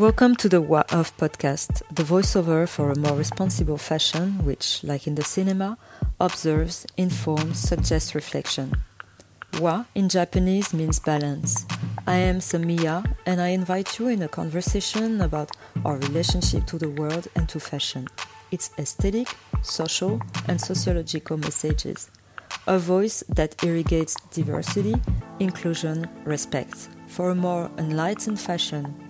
Welcome to the Wa of podcast, the voiceover for a more responsible fashion, which, like in the cinema, observes, informs, suggests reflection. Wa in Japanese means balance. I am Samia, and I invite you in a conversation about our relationship to the world and to fashion, its aesthetic, social, and sociological messages. A voice that irrigates diversity, inclusion, respect for a more enlightened fashion.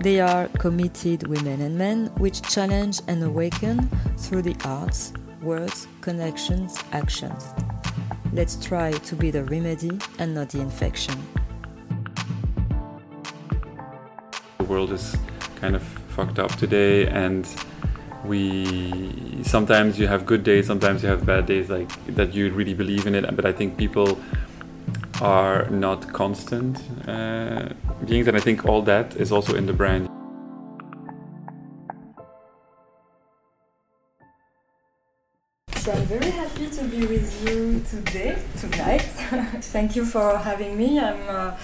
They are committed women and men which challenge and awaken through the arts, words, connections, actions. Let's try to be the remedy and not the infection. The world is kind of fucked up today and we sometimes you have good days sometimes you have bad days like that you really believe in it but i think people are not constant uh, beings and i think all that is also in the brand So I'm very happy to be with you today, tonight. Thank you for having me. I'm uh,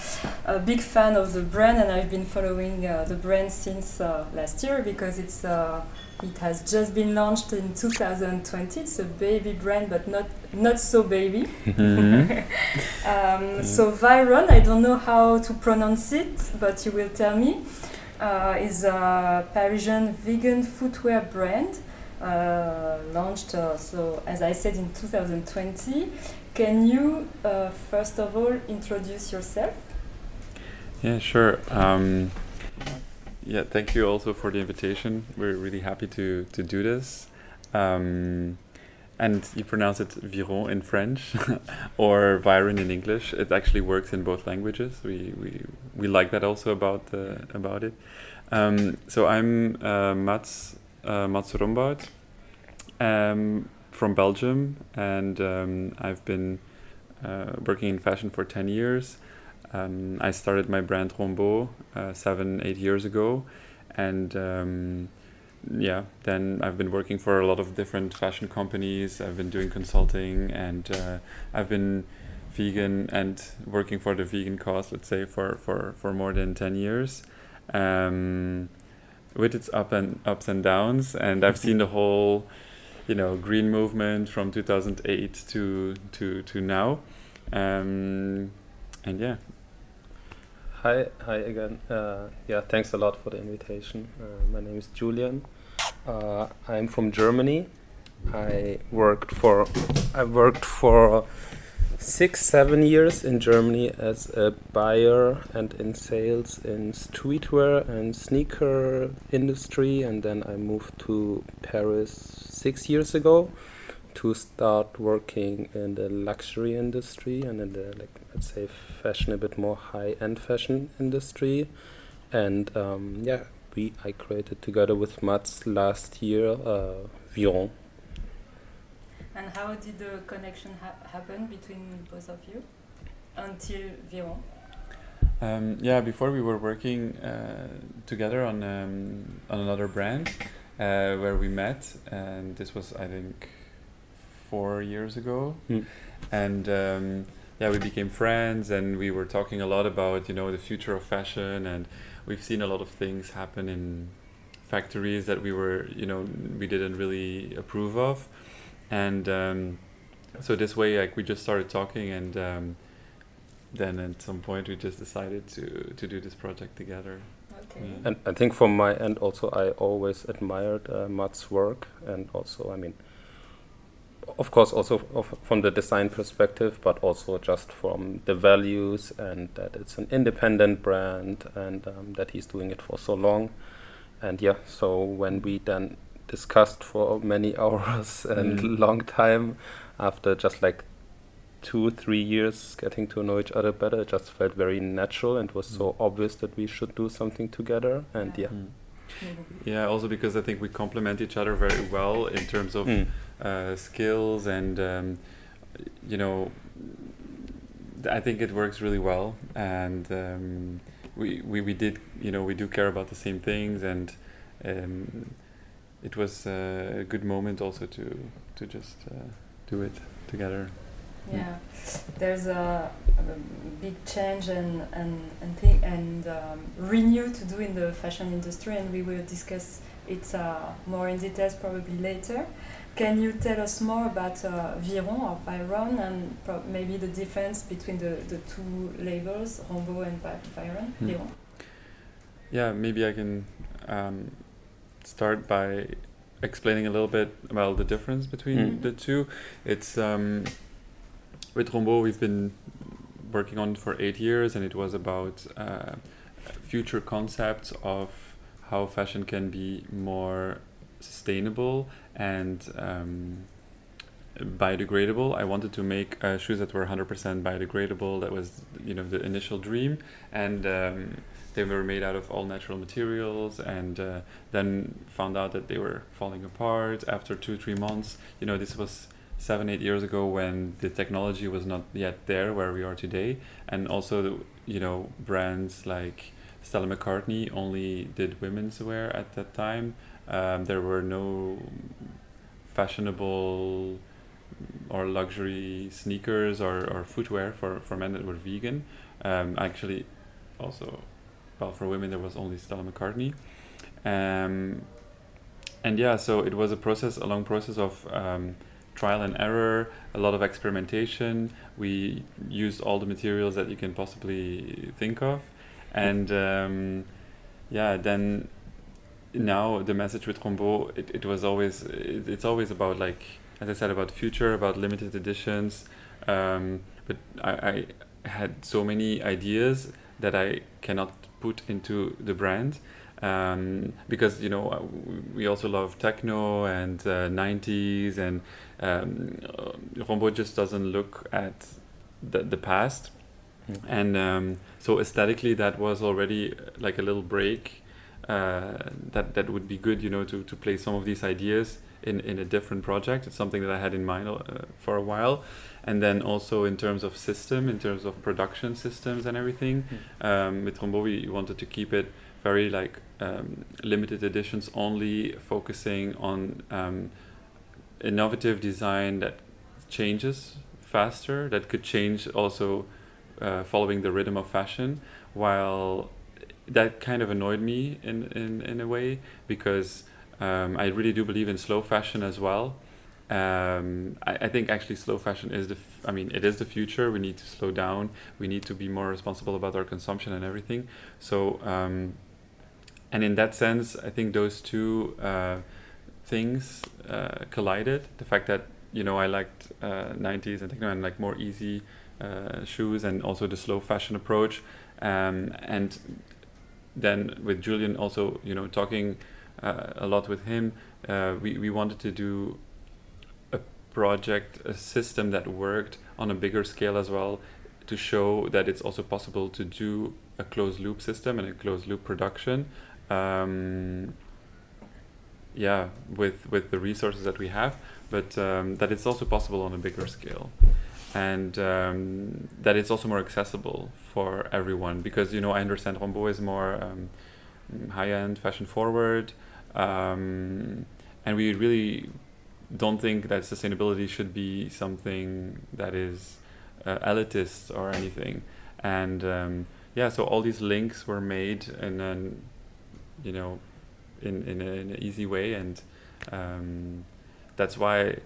a big fan of the brand, and I've been following uh, the brand since uh, last year because it's uh, it has just been launched in 2020. It's a baby brand, but not not so baby. um, so Viron, I don't know how to pronounce it, but you will tell me. Uh, is a Parisian vegan footwear brand uh, launched, uh, so as I said, in 2020. Can you, uh, first of all, introduce yourself? Yeah, sure. Um, yeah, thank you also for the invitation. We're really happy to, to do this. Um, and you pronounce it Viron in French or Viron in English. It actually works in both languages. We, we, we like that also about, uh, about it. Um, so I'm uh, Mats uh, Mats Rombaut um, from Belgium, and um, I've been uh, working in fashion for 10 years. Um, I started my brand Rombaut uh, seven, eight years ago, and um, yeah, then I've been working for a lot of different fashion companies. I've been doing consulting, and uh, I've been vegan and working for the vegan cause, let's say, for, for, for more than 10 years. Um, with its up and ups and downs, and I've seen the whole, you know, green movement from 2008 to to to now, um, and yeah. Hi, hi again. Uh, yeah, thanks a lot for the invitation. Uh, my name is Julian. Uh, I'm from Germany. I worked for I worked for six, seven years in Germany as a buyer and in sales in streetwear and sneaker industry, and then I moved to Paris six years ago to start working in the luxury industry and in the like let's say fashion a bit more high end fashion industry, and um, yeah, we I created together with Mats last year uh, Viron and how did the connection ha happen between both of you until Viron? Um, yeah, before we were working uh, together on um, on another brand uh, where we met, and this was I think four years ago, mm. and um, yeah, we became friends, and we were talking a lot about you know the future of fashion, and we've seen a lot of things happen in factories that we were you know we didn't really approve of, and um, so this way like we just started talking and um, then at some point we just decided to to do this project together okay. yeah. and i think from my end also i always admired uh, Mats' work and also i mean of course also from the design perspective but also just from the values and that it's an independent brand and um, that he's doing it for so long and yeah so when we then discussed for many hours and Mm. long time after just like two three years getting to know each other better it just felt very natural and was so obvious that we should do something together and yeah Mm. yeah also because i think we complement each other very well in terms of Mm. Uh, skills and um, you know i think it works really well. And um, we, we we did you know we do care about the same things and um, it was uh, a good moment also to to just uh, do it together. Yeah, there's a, a big change and and and thing and um, renew to do in the fashion industry, and we will discuss it uh, more in details probably later. Can you tell us more about uh, Viron or Viron and maybe the difference between the, the two labels, Rombaut and Viron? Hmm. Viron? Yeah, maybe I can um, start by explaining a little bit about the difference between mm. the two. It's um, with Rombaut we've been working on for eight years, and it was about uh, future concepts of how fashion can be more sustainable and um, biodegradable. I wanted to make uh, shoes that were 100% biodegradable. That was, you know, the initial dream, and um, they were made out of all natural materials. And uh, then found out that they were falling apart after two, three months. You know, this was seven, eight years ago when the technology was not yet there where we are today, and also, you know, brands like Stella McCartney only did women's wear at that time. Um, there were no fashionable or luxury sneakers or, or footwear for, for men that were vegan. Um, actually, also, well, for women, there was only Stella McCartney. Um, and yeah, so it was a process, a long process of um, trial and error, a lot of experimentation. We used all the materials that you can possibly think of. And um, yeah, then now the message with Rombaut, it, it was always it, it's always about like as I said about future, about limited editions. Um, but I, I had so many ideas that I cannot put into the brand um, because you know uh, we also love techno and uh, 90s and um, Rombaut just doesn't look at the, the past mm. and um, so aesthetically that was already like a little break uh, that that would be good, you know, to, to play some of these ideas in, in a different project. It's something that I had in mind uh, for a while, and then also in terms of system, in terms of production systems and everything. Mm. Um, with Rombaut, we wanted to keep it very like um, limited editions only, focusing on um, innovative design that changes faster, that could change also uh, following the rhythm of fashion, while that kind of annoyed me in, in, in a way because um, I really do believe in slow fashion as well. Um, I, I think actually slow fashion is the f- I mean it is the future. We need to slow down. We need to be more responsible about our consumption and everything. So um, and in that sense, I think those two uh, things uh, collided. The fact that you know I liked uh, 90s and techno and like more easy uh, shoes and also the slow fashion approach um, and then with Julian also, you know, talking uh, a lot with him, uh, we, we wanted to do a project, a system that worked on a bigger scale as well to show that it's also possible to do a closed loop system and a closed loop production. Um, yeah, with with the resources that we have, but um, that it's also possible on a bigger scale and um, that it's also more accessible for everyone because you know I understand Rombaut is more um, high end, fashion forward, um, and we really don't think that sustainability should be something that is uh, elitist or anything. And um, yeah, so all these links were made and then you know in in, a, in an easy way, and um, that's why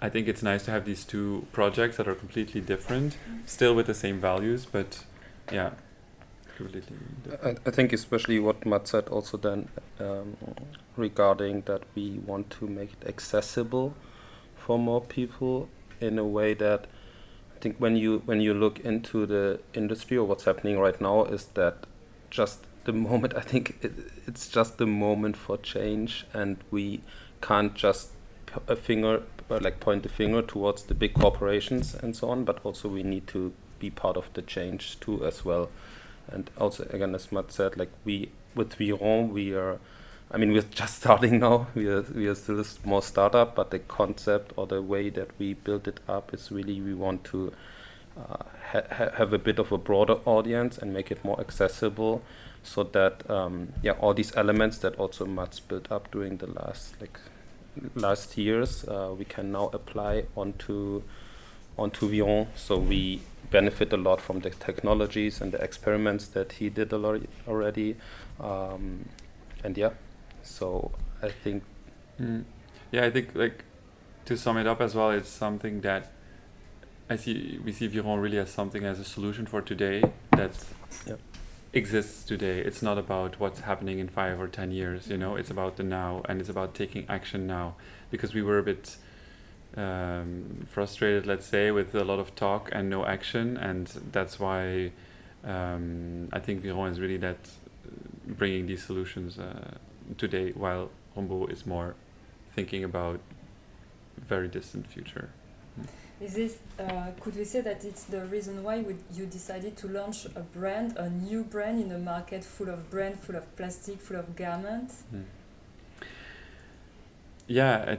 I think it's nice to have these two projects that are completely different, still with the same values, but yeah, completely different. I, I think especially what Mats said also then um, regarding that we want to make it accessible for more people in a way that I think when you when you look into the industry or what's happening right now is that just the moment I think it, it's just the moment for change and we can't just a finger like point the finger towards the big corporations and so on, but also we need to be part of the change too as well. And also again, as Mats said, like we with Viron, we are. I mean, we're just starting now. We are we are still a small startup, but the concept or the way that we build it up is really we want to uh, ha- have a bit of a broader audience and make it more accessible, so that um, yeah, all these elements that also Mats built up during the last like last years uh, we can now apply onto onto Viron. So we benefit a lot from the technologies and the experiments that he did a lot already. Um, and yeah, so I think. Mm. Yeah, I think like to sum it up as well, it's something that I see we see Viron really as something as a solution for today that yep. Exists today. It's not about what's happening in five or ten years. You know, it's about the now and it's about taking action now. Because we were a bit um, frustrated, let's say, with a lot of talk and no action, and that's why um, I think Viron is really that bringing these solutions uh, today, while Rombaut is more thinking about very distant future. Is this, uh, could we say that it's the reason why you decided to launch a brand, a new brand in a market full of brand, full of plastic, full of garments? Mm. Yeah,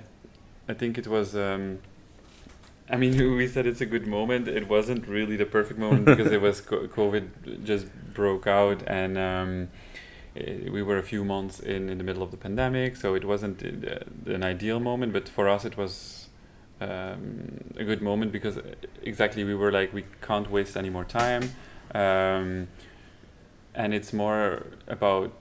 I, I think it was. Um, I mean, we said it's a good moment. It wasn't really the perfect moment because it was COVID just broke out, and um, we were a few months in in the middle of the pandemic, so it wasn't uh, an ideal moment. But for us, it was um, a good moment because exactly we were like we can't waste any more time. Um, and it's more about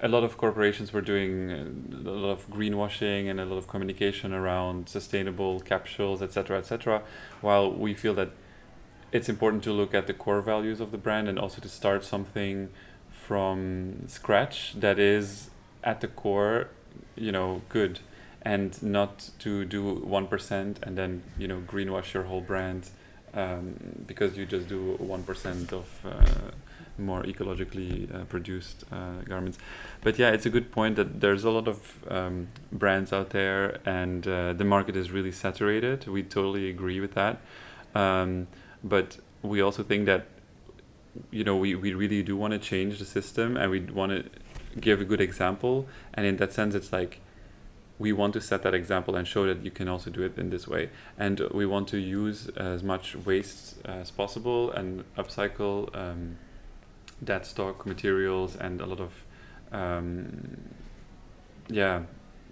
a lot of corporations were doing uh, a lot of greenwashing and a lot of communication around sustainable capsules etc etc while we feel that it's important to look at the core values of the brand and also to start something from scratch that is at the core you know good and not to do 1% and then you know greenwash your whole brand um, because you just do 1% of uh, more ecologically uh, produced uh, garments. But yeah it's a good point that there's a lot of um, brands out there and uh, the market is really saturated. We totally agree with that. Um, but we also think that you know we, we really do want to change the system and we want to give a good example. And in that sense it's like we want to set that example and show that you can also do it in this way. And we want to use as much waste as possible and upcycle um, that stock materials and a lot of um, yeah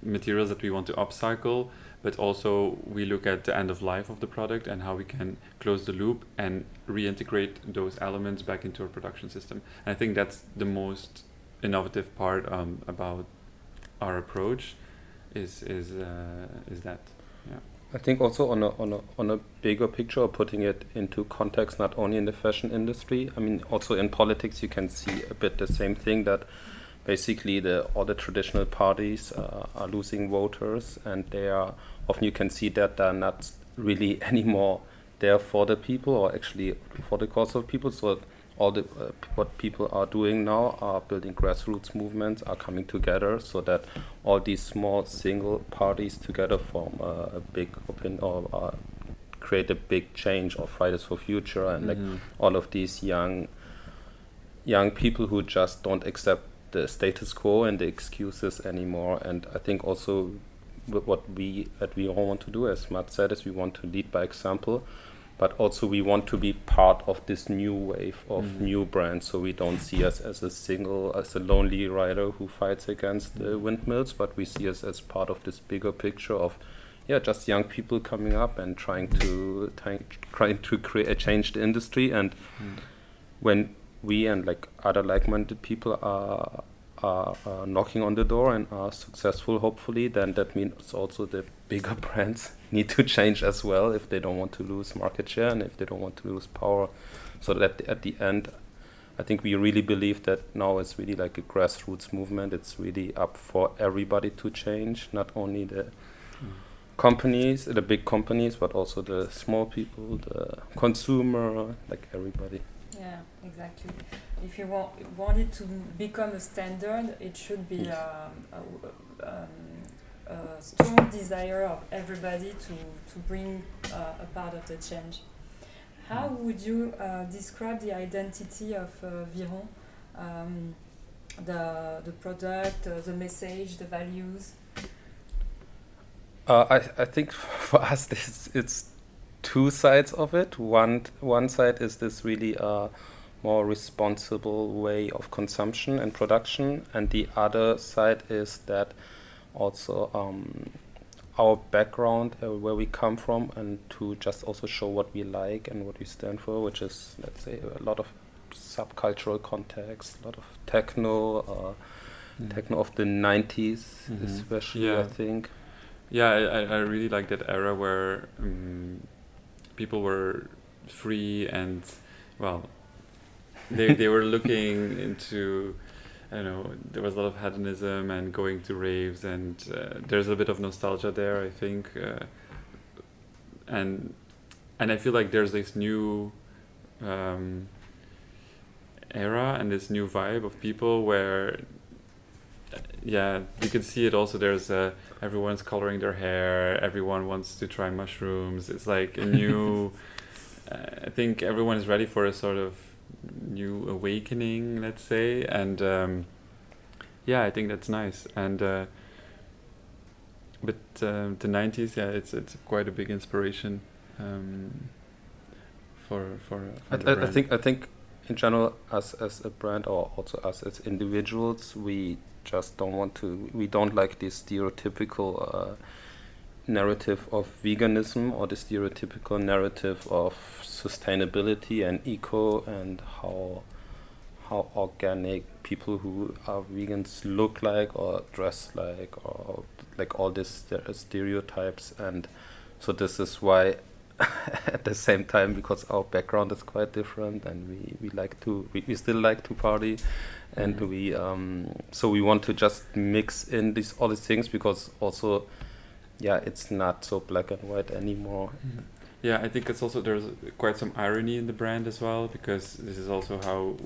materials that we want to upcycle. But also we look at the end of life of the product and how we can close the loop and reintegrate those elements back into our production system. And I think that's the most innovative part um, about our approach is is uh, is that. Yeah. I think also on a on a on a bigger picture, putting it into context, not only in the fashion industry. I mean, also in politics, you can see a bit the same thing that basically the all the traditional parties uh, are losing voters, and they are often you can see that they're not really anymore there for the people or actually for the cause of people. So all the uh, what people are doing now are building grassroots movements are coming together so that all these small single parties together form uh, a big open or uh, create a big change of Fridays for Future and mm-hmm. like all of these young young people who just don't accept the status quo and the excuses anymore and I think also what we at we all want to do as Mats said is we want to lead by example but also we want to be part of this new wave of mm. new brands so we don't see us as a single as a lonely rider who fights against the windmills but we see us as part of this bigger picture of yeah just young people coming up and trying to trying to create change the industry and mm. when we and like other like-minded people are are, are knocking on the door and are successful hopefully then that means also the bigger brands need to change as well if they don't want to lose market share and if they don't want to lose power. So that at the end, I think we really believe that now it's really like a grassroots movement. It's really up for everybody to change, not only the mm. companies, the big companies, but also the small people, the consumer, like everybody. Yeah, exactly. If you want, want it to become a standard, it should be yes. um, um, a strong desire of everybody to, to bring uh, a part of the change. How hmm. would you uh, describe the identity of uh, Viron? Um, the, the product, uh, the message, the values? Uh, I, I think for us, this, it's two sides of it. One, one side is this really uh, more responsible way of consumption and production, and the other side is that also um, our background, uh, where we come from, and to just also show what we like and what we stand for, which is, let's say, a lot of subcultural context, a lot of techno, uh, mm. techno of the 90s, mm-hmm. especially, yeah. I think. Yeah, I, I really like that era where um, people were free and, well, they, they were looking into I don't know, there was a lot of hedonism and going to raves, and uh, there's a bit of nostalgia there, I think, uh, and and I feel like there's this new um, era and this new vibe of people where, yeah, you can see it also. There's uh, everyone's coloring their hair, everyone wants to try mushrooms. It's like a new. I think everyone is ready for a sort of new awakening, let's say, and um, yeah, I think that's nice. And uh, but uh, the '90s, yeah, it's it's quite a big inspiration um, for for. for I, I, I think I think in general, us as a brand or also us as individuals, we just don't want to. We don't like this stereotypical. Uh, narrative of veganism or the stereotypical narrative of sustainability and eco and how how organic people who are vegans look like or dress like or like all these stereotypes and so this is why at the same time because our background is quite different and we, we like to we, we still like to party and mm -hmm. we um so we want to just mix in these all these things because also yeah, it's not so black and white anymore. Mm-hmm. Yeah, I think it's also there's quite some irony in the brand as well because this is also how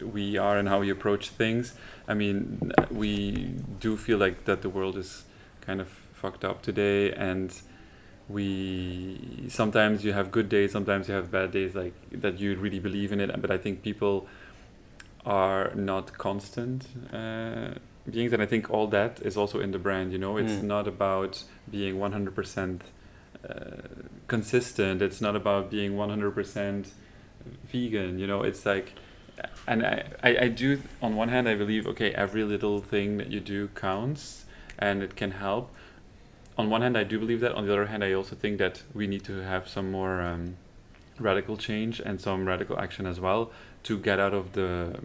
we are and how we approach things. I mean, we do feel like that the world is kind of fucked up today and we sometimes you have good days sometimes you have bad days like that you really believe in it but i think people are not constant uh, beings and i think all that is also in the brand you know? It's mm. not about being 100% uh, consistent. It's not about being 100% vegan you know? It's like and I, I, I do on one hand i believe okay every little thing that you do counts and it can help. On one hand i do believe that. On the other hand i also think that we need to have some more um, radical change and some radical action as well to get out of the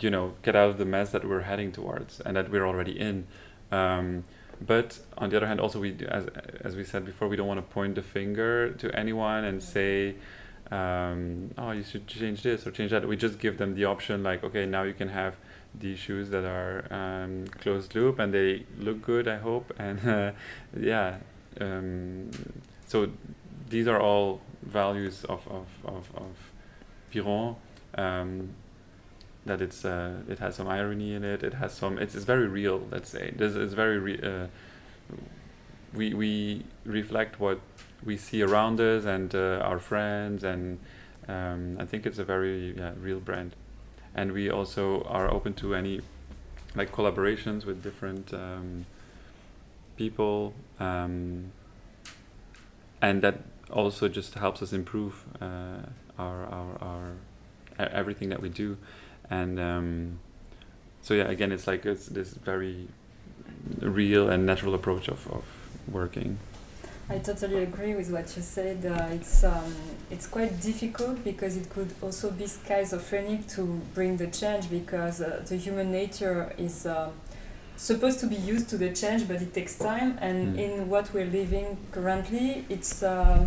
you know get out of the mess that we're heading towards and that we're already in. Um, but on the other hand also we as, as we said before we don't want to point the finger to anyone and say um, oh you should change this or change that. We just give them the option like okay now you can have these shoes that are um, closed loop and they look good i hope. And uh, yeah um, so these are all values of of of, of Viron um, that it's uh, it has some irony in it. It has some. It's, it's very real. Let's say this is very. Re- uh, we we reflect what we see around us and uh, our friends, and um, I think it's a very yeah, real brand. And we also are open to any like collaborations with different um, people, um, and that also just helps us improve uh, our our our everything that we do and um, so yeah again it's like it's this very real and natural approach of, of working I totally agree with what you said. Uh, it's um, it's quite difficult because it could also be schizophrenic to bring the change because uh, the human nature is uh, supposed to be used to the change, but it takes time. And mm. in what we're living currently, it's um, uh,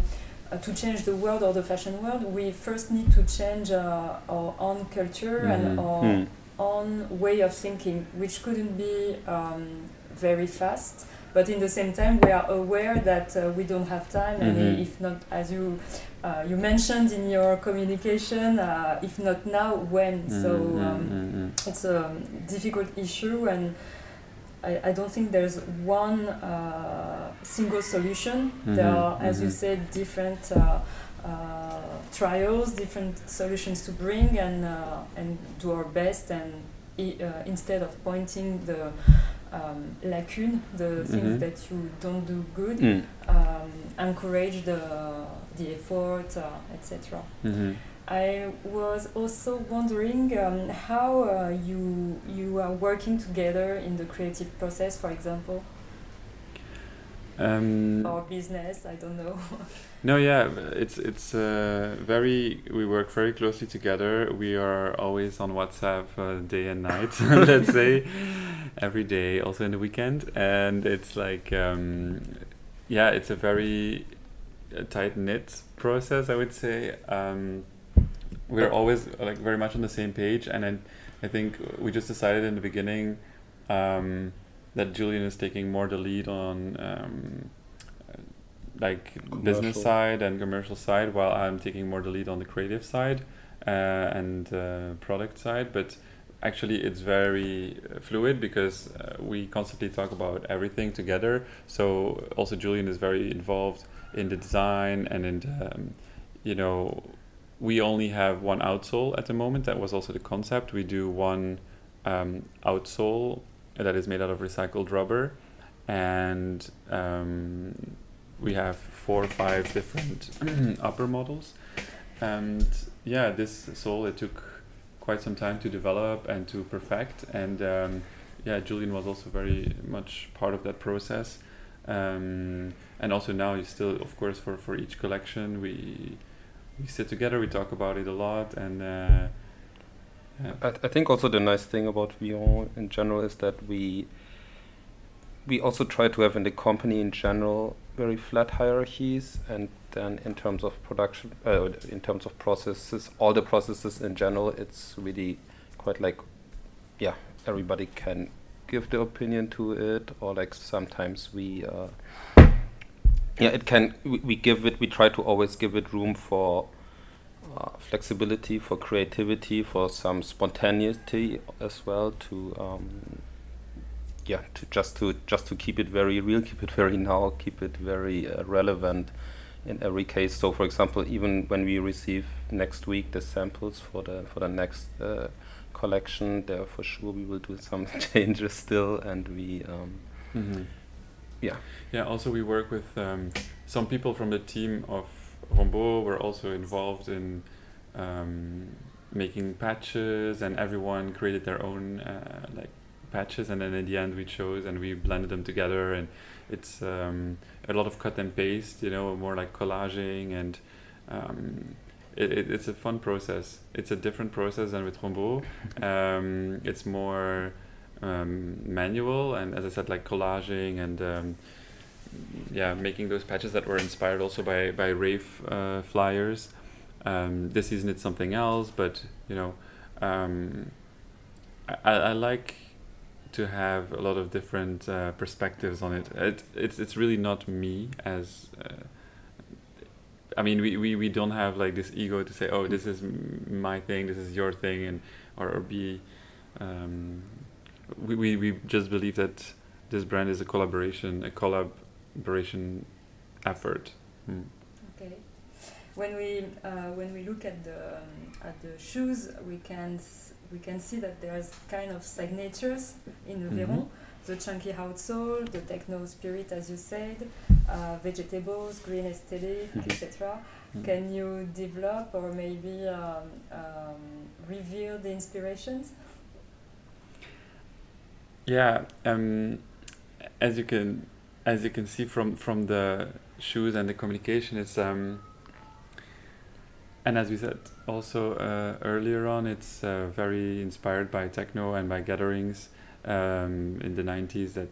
to change the world or the fashion world, we first need to change uh, our own culture mm. and our mm. own way of thinking, which couldn't be um, very fast. But in the same time, we are aware that uh, we don't have time, mm -hmm. and mm-hmm. if not, as you uh, you mentioned in your communication, uh, if not now, when? Mm -hmm. So um, -hmm. it's a difficult issue and I, I don't think there's one uh, single solution. Mm-hmm, there are, as mm-hmm. you said, different uh, uh, trials, different solutions to bring, and uh, and do our best. And uh, instead of pointing the um, lacune, the things mm-hmm. that you don't do good, mm. um, encourage the the effort, uh, etc. I was also wondering um, how uh, you you are working together in the creative process, for example. Um, or business? I don't know. no, yeah, it's it's uh, very. We work very closely together. We are always on WhatsApp uh, day and night. let's say every day, also in the weekend, and it's like, um, yeah, it's a very uh, tight knit process. I would say. Um, we're always like very much on the same page, and I, I think we just decided in the beginning um, that Julian is taking more the lead on um, like commercial. business side and commercial side, while I'm taking more the lead on the creative side uh, and uh, product side. But actually, it's very uh, fluid because uh, we constantly talk about everything together. So also Julian is very involved in the design and in the, um, you know we only have one outsole at the moment. That was also the concept. We do one um, outsole that is made out of recycled rubber, and um, we have four or five different upper models. And yeah, this sole it took quite some time to develop and to perfect. And um, yeah, Julian was also very much part of that process. Um, and also now, you still, of course, for for each collection, we we sit together, we talk about it a lot, and uh, I, I think also the nice thing about Viron in general is that we we also try to have in the company in general very flat hierarchies, and then in terms of production, uh, in terms of processes, all the processes in general, it's really quite like, yeah, everybody can give their opinion to it, or like sometimes we. Uh, yeah, it can. We, we give it. We try to always give it room for uh, flexibility, for creativity, for some spontaneity as well. To um, yeah, to just to just to keep it very real, keep it very now, keep it very uh, relevant in every case. So, for example, even when we receive next week the samples for the for the next uh, collection, there for sure we will do some changes still, and we. Um, mm-hmm yeah. Yeah. Also, we work with um, some people from the team of Rombaut. We're also involved in um, making patches, and everyone created their own uh, like patches, and then in the end we chose and we blended them together, and it's um, a lot of cut and paste. You know, more like collaging and. Um, it, it, it's a fun process. It's a different process than with Rombaut. Um, it's more um, manual and as I said like collaging and um, yeah making those patches that were inspired also by by rave uh, flyers um, this season it's something else but you know um, I, I like to have a lot of different uh, perspectives on it. it it's it's really not me as uh, I mean we, we, we don't have like this ego to say oh this is my thing this is your thing and or, or be um, we, we, we just believe that this brand is a collaboration, a collaboration effort. Mm. Okay. When we uh, when we look at the um, at the shoes, we can we can see that there's kind of signatures in the mm -hmm. The chunky outsole, the techno spirit, as you said, uh, vegetables, green aesthetic, mm-hmm. etc. Mm-hmm. Can you develop or maybe um, um, reveal the inspirations? Yeah, um, as you can as you can see from from the shoes and the communication, it's um, and as we said also uh, earlier on, it's uh, very inspired by techno and by gatherings um, in the '90s that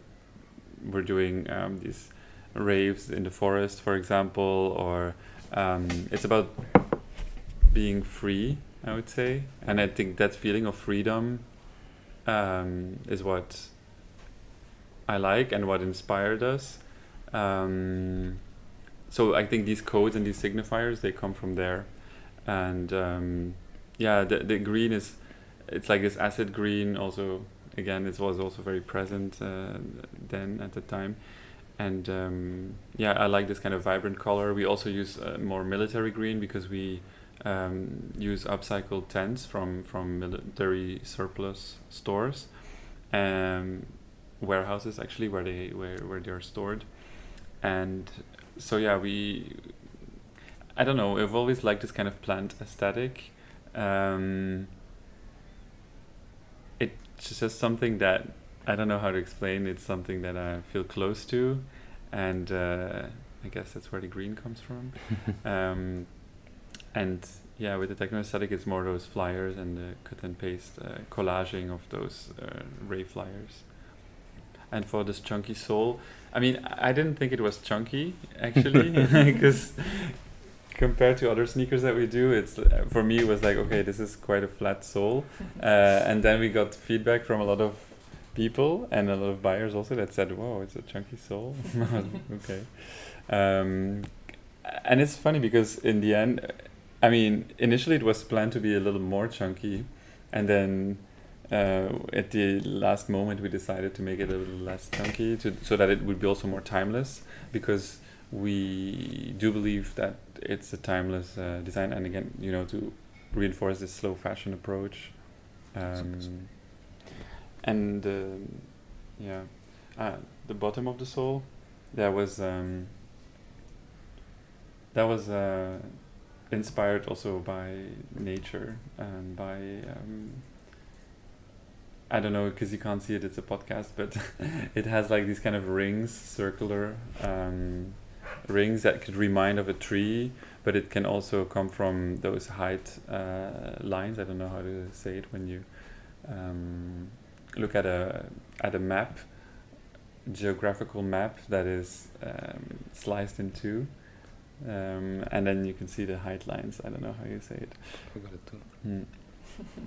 were doing um, these raves in the forest, for example, or um, it's about being free. I would say, and I think that feeling of freedom um, is what I like and what inspired us. Um, so I think these codes and these signifiers they come from there, and um, yeah, the the green is it's like this acid green. Also, again, it was also very present uh, then at the time, and um, yeah, I like this kind of vibrant color. We also use uh, more military green because we um, use upcycled tents from from military surplus stores, um, warehouses actually where they where where they are stored, and so yeah we. I don't know. I've always liked this kind of plant aesthetic. Um, it's just something that I don't know how to explain. It's something that I feel close to, and uh, I guess that's where the green comes from. um, and yeah, with the techno aesthetic, it's more those flyers and the cut and paste uh, collaging of those uh, rave flyers. And for this chunky sole, I mean, I didn't think it was chunky actually, because compared to other sneakers that we do, it's for me it was like okay, this is quite a flat sole, uh, and then we got feedback from a lot of people and a lot of buyers also that said, "Whoa, it's a chunky sole." okay, um, and it's funny because in the end, I mean, initially it was planned to be a little more chunky, and then. Uh, at the last moment, we decided to make it a little less chunky, to, so that it would be also more timeless. Because we do believe that it's a timeless uh, design, and again, you know, to reinforce this slow fashion approach. Um, and uh, yeah, uh, the bottom of the sole, that was um, that was uh, inspired also by nature and by um, I don't know because you can't see it. It's a podcast, but it has like these kind of rings, circular um, rings that could remind of a tree, but it can also come from those height uh, lines. I don't know how to say it when you um, look at a at a map, geographical map that is um, sliced in two, um, and then you can see the height lines. I don't know how you say it. Forgot it too. Mm.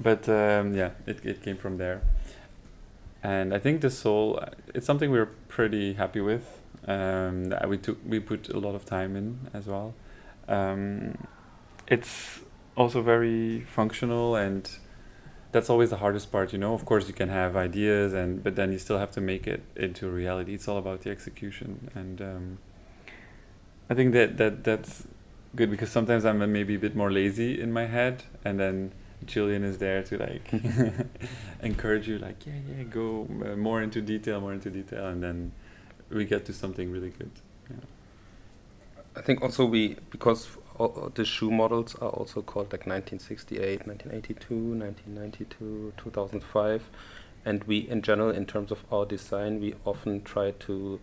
But um, yeah, it it came from there, and I think the sole. It's something we're pretty happy with. Um, we took we put a lot of time in as well. Um, it's also very functional and that's always the hardest part you know of course you can have ideas and but then you still have to make it into reality it's all about the execution and um, i think that that that's good because sometimes i'm maybe a bit more lazy in my head and then julian is there to like encourage you like yeah yeah go uh, more into detail more into detail and then we get to something really good yeah. I think also we because the shoe models are also called like 1968, 1982, 1992, 2005, and we in general in terms of our design we often try to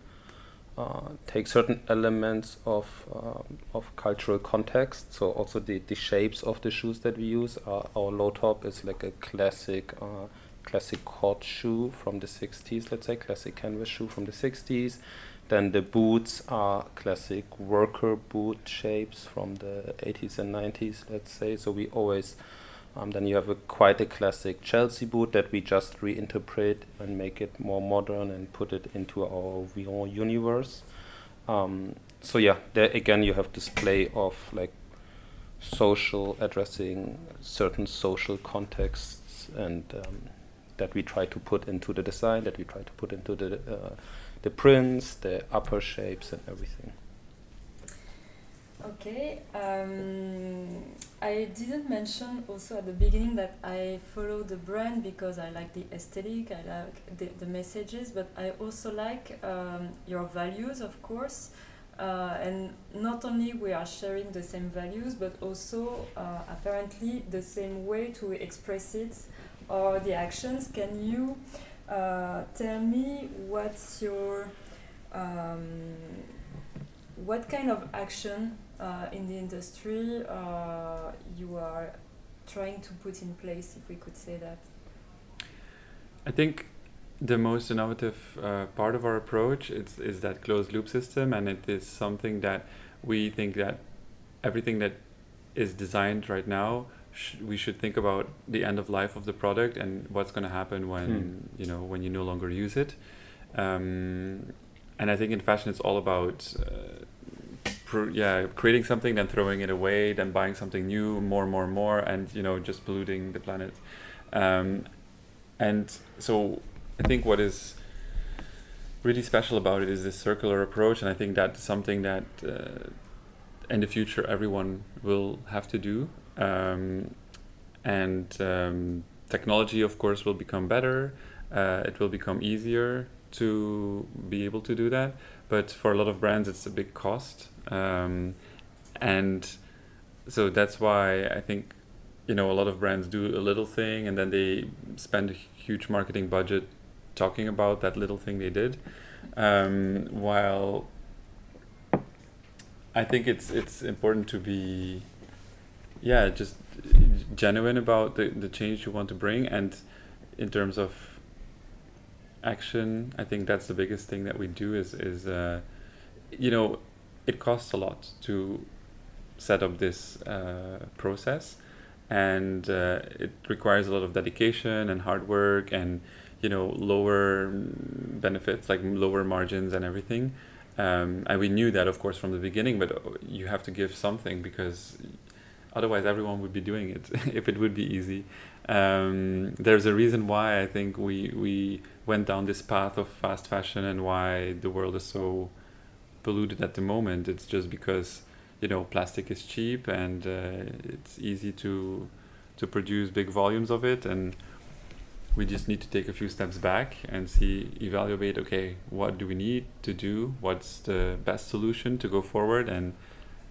uh, take certain elements of um, of cultural context. So also the, the shapes of the shoes that we use. Are, our low top is like a classic uh, classic court shoe from the 60s. Let's say classic canvas shoe from the 60s. Then the boots are classic worker boot shapes from the 80s and 90s, let's say. So we always, um, then you have a quite a classic Chelsea boot that we just reinterpret and make it more modern and put it into our Viron universe. Um, so yeah, there again you have display of like social addressing certain social contexts and um, that we try to put into the design, that we try to put into the uh, the prints, the upper shapes, and everything. Okay, um, I didn't mention also at the beginning that I follow the brand because I like the aesthetic, I like the, the messages, but I also like um, your values, of course. Uh, and not only we are sharing the same values, but also uh, apparently the same way to express it or the actions. Can you uh, tell me what's your um, what kind of action uh, in the industry uh, you are trying to put in place, if we could say that? I think the most innovative uh, part of our approach is, is that closed loop system, and it is something that we think that everything that is designed right now sh- we should think about the end of life of the product and what's going to happen when hmm. you know when you no longer use it. Um, and I think in fashion it's all about uh, pr- yeah creating something then throwing it away then buying something new more more more and you know just polluting the planet. Um, and so I think what is really special about it is this circular approach, and I think that's something that uh, in the future everyone will have to do. Um, and um, technology, of course, will become better. Uh, it will become easier to be able to do that. But for a lot of brands, it's a big cost. Um, and so that's why I think you know a lot of brands do a little thing and then they spend a huge marketing budget talking about that little thing they did um, while I think it's it's important to be, yeah, just genuine about the the change you want to bring, and in terms of action, I think that's the biggest thing that we do is is, uh, you know, it costs a lot to set up this uh, process, and uh, it requires a lot of dedication and hard work and you know lower benefits like lower margins and everything. Um, and we knew that of course from the beginning but uh, you have to give something because otherwise everyone would be doing it if it would be easy. Um, there's a reason why i think we we went down this path of fast fashion and why the world is so polluted at the moment it's just because you know plastic is cheap and uh, it's easy to to produce big volumes of it and we just need to take a few steps back and see evaluate okay what do we need to do? What's the best solution to go forward? And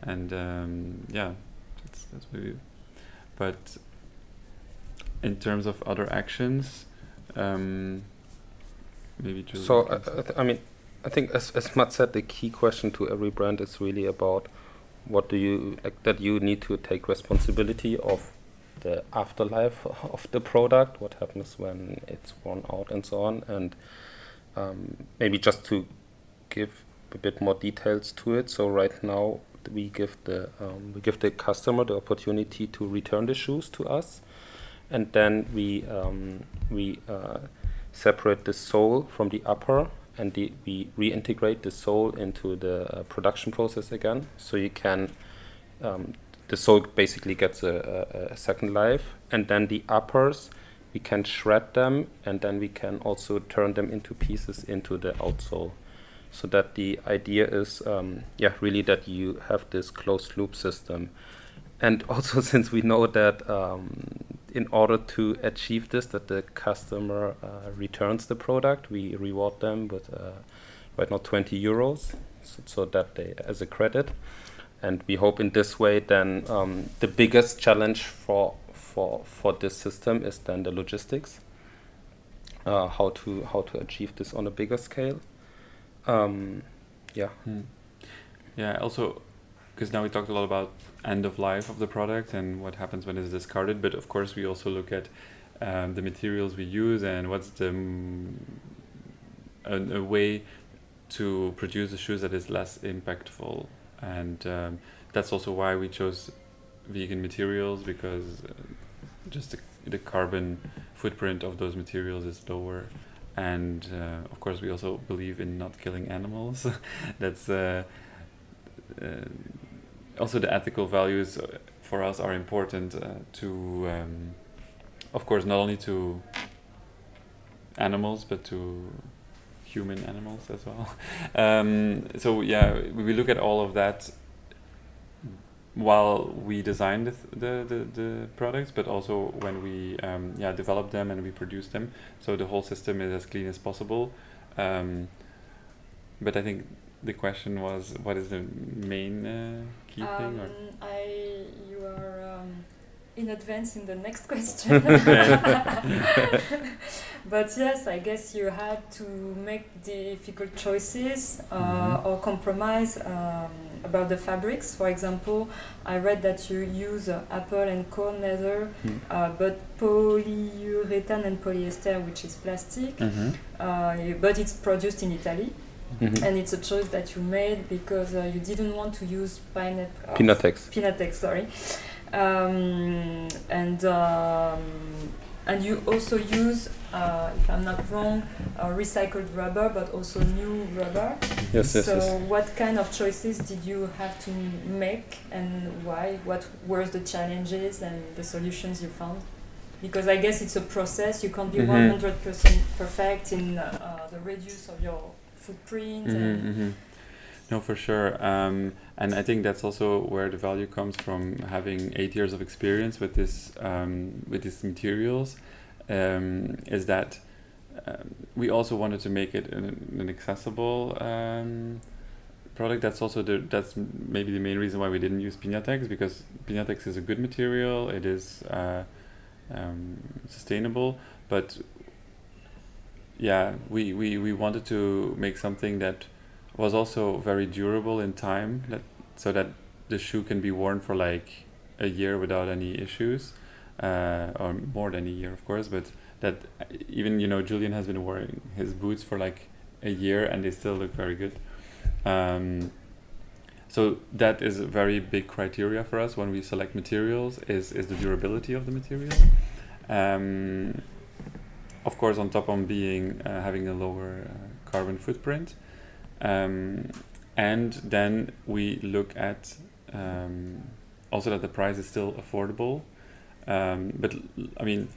and um, yeah that's that's we but in terms of other actions um, maybe Julie so uh, I, th- I mean I think as as Mats said the key question to every brand is really about what do you like that you need to take responsibility of the afterlife of the product, what happens when it's worn out, and so on. And um, maybe just to give a bit more details to it. So right now we give the um, we give the customer the opportunity to return the shoes to us, and then we um, we uh, separate the sole from the upper. And the, we reintegrate the sole into the uh, production process again, so you can um, the sole basically gets a, a, a, second life, and then the uppers we can shred them, and then we can also turn them into pieces into the outsole. So that the idea is, um, yeah, really that you have this closed loop system, and also since we know that um, in order to achieve this, that the customer uh, returns the product, we reward them with uh, right now 20 euros, so, so that they as a credit. And we hope in this way then um, the biggest challenge for for for this system is then the logistics uh, how to how to achieve this on a bigger scale. Um, yeah. Hmm. yeah also because now we talked a lot about end of life of the product and what happens when it's discarded but of course we also look at um, the materials we use and what's the a, a way to produce the shoes that is less impactful. And um, that's also why we chose vegan materials because uh, just the, the, carbon footprint of those materials is lower. And uh, of course we also believe in not killing animals. That's uh, uh, also the ethical values uh, for us are important uh, to um, of course not only to animals but to human animals as well. Um, so yeah, we look at all of that while we design the, the, the, the products, but also when we um, yeah develop them and we produce them. So the whole system is as clean as possible. Um, but I think the question was, what is the main uh, key thing? Or? Um, I you are um, in advance in the next question. but yes, I guess you had to make difficult choices uh, mm-hmm. or compromise um, about the fabrics. For example, I read that you use uh, apple and corn leather, mm. uh, but polyurethane and polyester, which is plastic, mm-hmm. Uh, but it's produced in Italy. Mm-hmm. And it's a choice that you made because uh, you didn't want to use pineapple. Pinatex. Pinatex, sorry um, and um, and you also use, uh, if I'm not wrong, uh, recycled rubber, but also new rubber. Yes, yes. So, yes. what kind of choices did you have to make, and why? What were the challenges and the solutions you found? Because I guess it's a process. You can't be mm-hmm. 100% perfect in uh, the reduce of your footprint. Mm-hmm, mm-hmm. No, for sure. Um, and I think that's also where the value comes from having eight years of experience with this um, with these materials. Um, is that um, we also wanted to make it an, an accessible um, product. That's also the that's maybe the main reason why we didn't use Pinatex because Pinatex is a good material. It is uh, um, sustainable, but yeah, we, we, we wanted to make something that was also very durable in time. Let's so that the shoe can be worn for like a year without any issues, uh, or more than a year, of course. But that even you know Julian has been wearing his boots for like a year and they still look very good. Um, so that is a very big criteria for us when we select materials is is the durability of the material. Um, of course, on top on being uh, having a lower uh, carbon footprint, um, and then we look at um, also that the price is still affordable. Um, but I mean,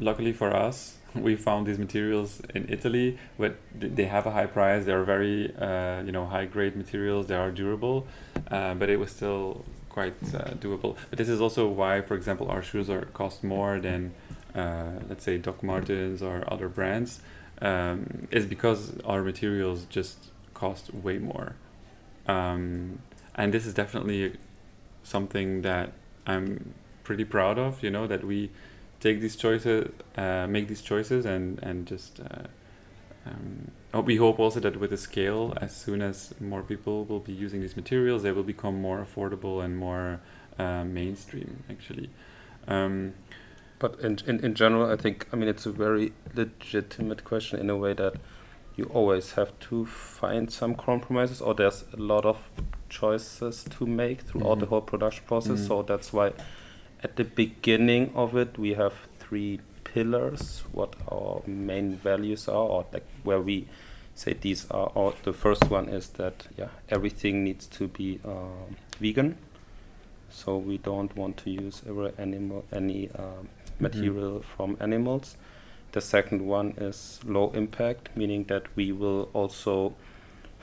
luckily for us, we found these materials in Italy, but they have a high price. They are very, uh, you know, high grade materials. They are durable, uh, but it was still quite uh, doable. But this is also why, for example, our shoes are cost more than, let's say, Doc Martens or other brands. Um, is because our materials just cost way more, um, and this is definitely something that I'm pretty proud of. You know that we take these choices, uh, make these choices, and and just. Uh, um, we hope also that with the scale, as soon as more people will be using these materials, they will become more affordable and more uh, mainstream. Actually, um, but in, in in general, I think I mean it's a very legitimate question in a way that you always have to find some compromises, or there's a lot of choices to make throughout mm -hmm. the mm-hmm. whole production process. Mm -hmm. So that's why at the beginning of it, we have three pillars, what our main values are, or like where we say these are. All, the first one is that yeah, everything needs to be uh, vegan. So we don't want to use ever animal any uh, material mm from animals. The second one is low impact, meaning that we will also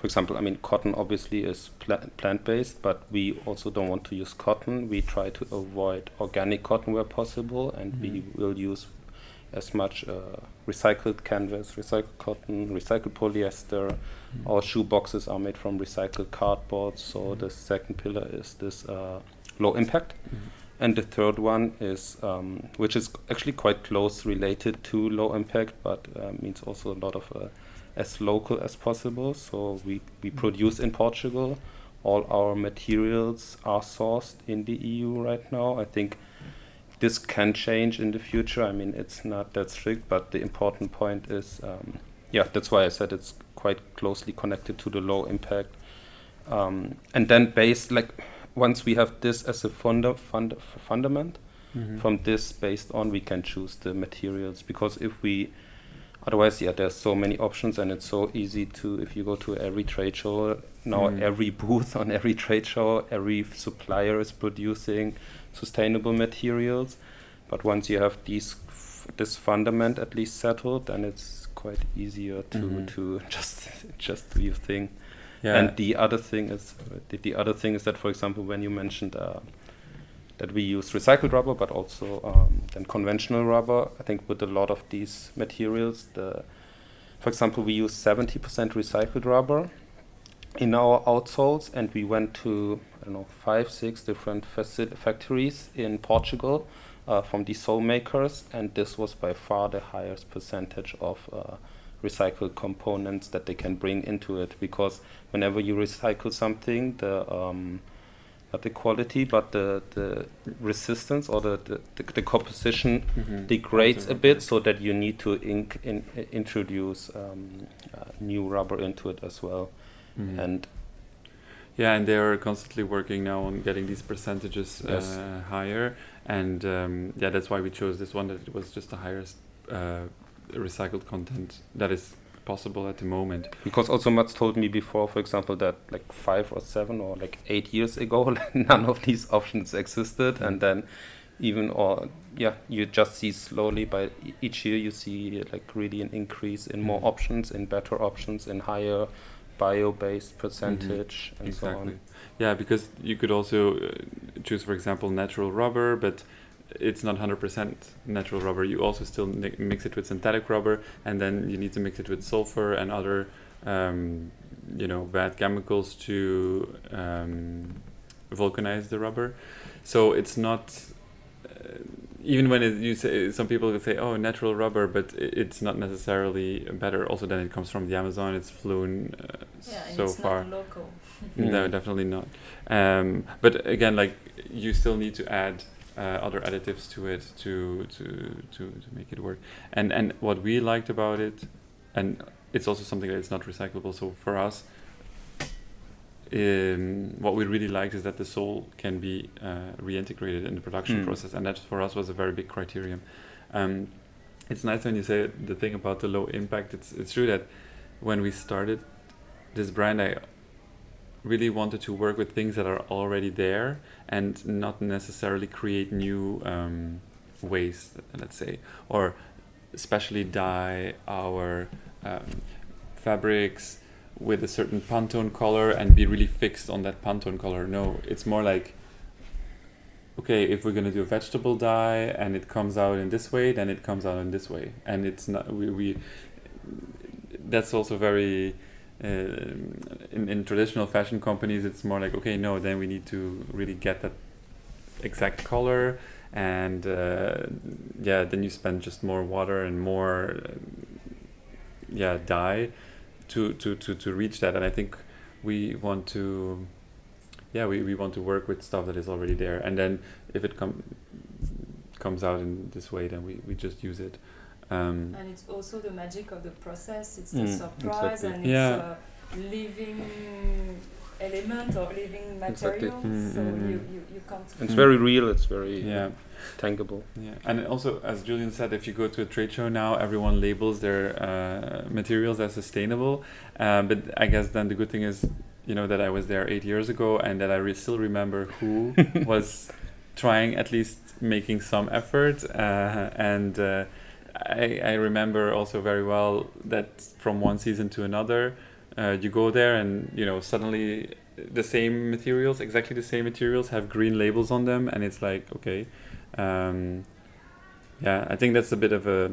for example, I mean, cotton obviously is pla plant based, but we also don't want to use cotton. We try to avoid organic cotton where possible, and mm we mm-hmm. will use as much uh, recycled canvas, recycled cotton, recycled polyester. Mm. Our shoe boxes are made from recycled cardboard. So mm the second pillar is this uh, low impact. Mm-hmm. And the third one is, um, which is actually quite close related to low impact, but uh, means also a lot of uh, as local as possible. So we, we mm. produce in Portugal. All our materials are sourced in the EU right now. I think this can change in the future. I mean, it's not that strict, but the important point is, um, yeah, that's why I said it's quite closely connected to the low impact. Um, and then based, like, once we have this as a funda fund fundament, mm -hmm. from this based on, we can choose the materials. Because if we otherwise yeah there's so many options and it's so easy to if you go to every trade show now mm. every booth on every trade show every supplier is producing sustainable materials but once you have these this fundament at least settled then it's quite easier to mm-hmm. to just just do your thing yeah. and the other thing is the, the other thing is that for example when you mentioned uh, that we use recycled rubber, but also um, then conventional rubber. I think with a lot of these materials, the, for example, we use 70% recycled rubber in our outsoles, and we went to I don't know five, six different factories in Portugal uh, from the sole makers, and this was by far the highest percentage of uh, recycled components that they can bring into it. Because whenever you recycle something, the um, not the quality, but the, the resistance or the, the, the composition mm-hmm. degrades a bit so that you need to inc- in, introduce um, uh, new rubber into it as well. Mm-hmm. And yeah, and they are constantly working now on getting these percentages uh, yes. higher. And um, yeah, that's why we chose this one that it was just the highest uh, recycled content that is possible at the moment. Because also Mats told me before, for example, that like five or seven or like eight years ago, none of these options existed, and then even or yeah, you just see slowly by each year you see like really an increase in more mm. options, in better options, in higher bio-based percentage mm -hmm. and exactly. so on. Yeah, because you could also uh, choose, for example, natural rubber, but it's not 100% natural rubber. You also still mix it with synthetic rubber, and then you need to mix it with sulfur and other, um, you know, bad chemicals to um, vulcanize the rubber. So it's not, uh, even when it, you say some people will say oh natural rubber but it's not necessarily better also then it comes from the amazon. It's flown uh, yeah, so far. local. No definitely not. Um, but again like you still need to add uh, other additives to it to, to to to make it work and and what we liked about it and it's also something that is not recyclable so for us um, what we really liked is that the sole can be uh, reintegrated in the production mm. process, and that for us was a very big criterion. Um, it's nice when you say the thing about the low impact. It's it's true that when we started this brand, I really wanted to work with things that are already there and not necessarily create new um, ways, let's say, or especially dye our um, fabrics with a certain Pantone color and be really fixed on that Pantone color. No, it's more like okay, if we're gonna do a vegetable dye and it comes out in this way, then it comes out in this way, and it's not we, we that's also very uh, in, in traditional fashion companies it's more like okay no then we need to really get that exact color and uh, yeah then you spend just more water and more uh, yeah dye to, to, to, to reach that. And I think we want to, yeah, we, we want to work with stuff that is already there. And then if it com- comes out in this way, then we, we just use it. Um, and it's also the magic of the process. It's the mm, surprise exactly. and it's yeah. a living element or living material. Exactly. Mm, so mm, you, you, you can't. It's very real. It's very yeah. tangible. Yeah, and also as Julian said, if you go to a trade show now, everyone labels their uh, materials as sustainable. Um, but I guess then the good thing is, you know, that I was there eight years ago and that I re- still remember who was trying at least making some effort uh, and. I, I remember also very well that from one season to another, uh, you go there and you know suddenly the same materials exactly the same materials have green labels on them and it's like okay um, yeah i think that's a bit of a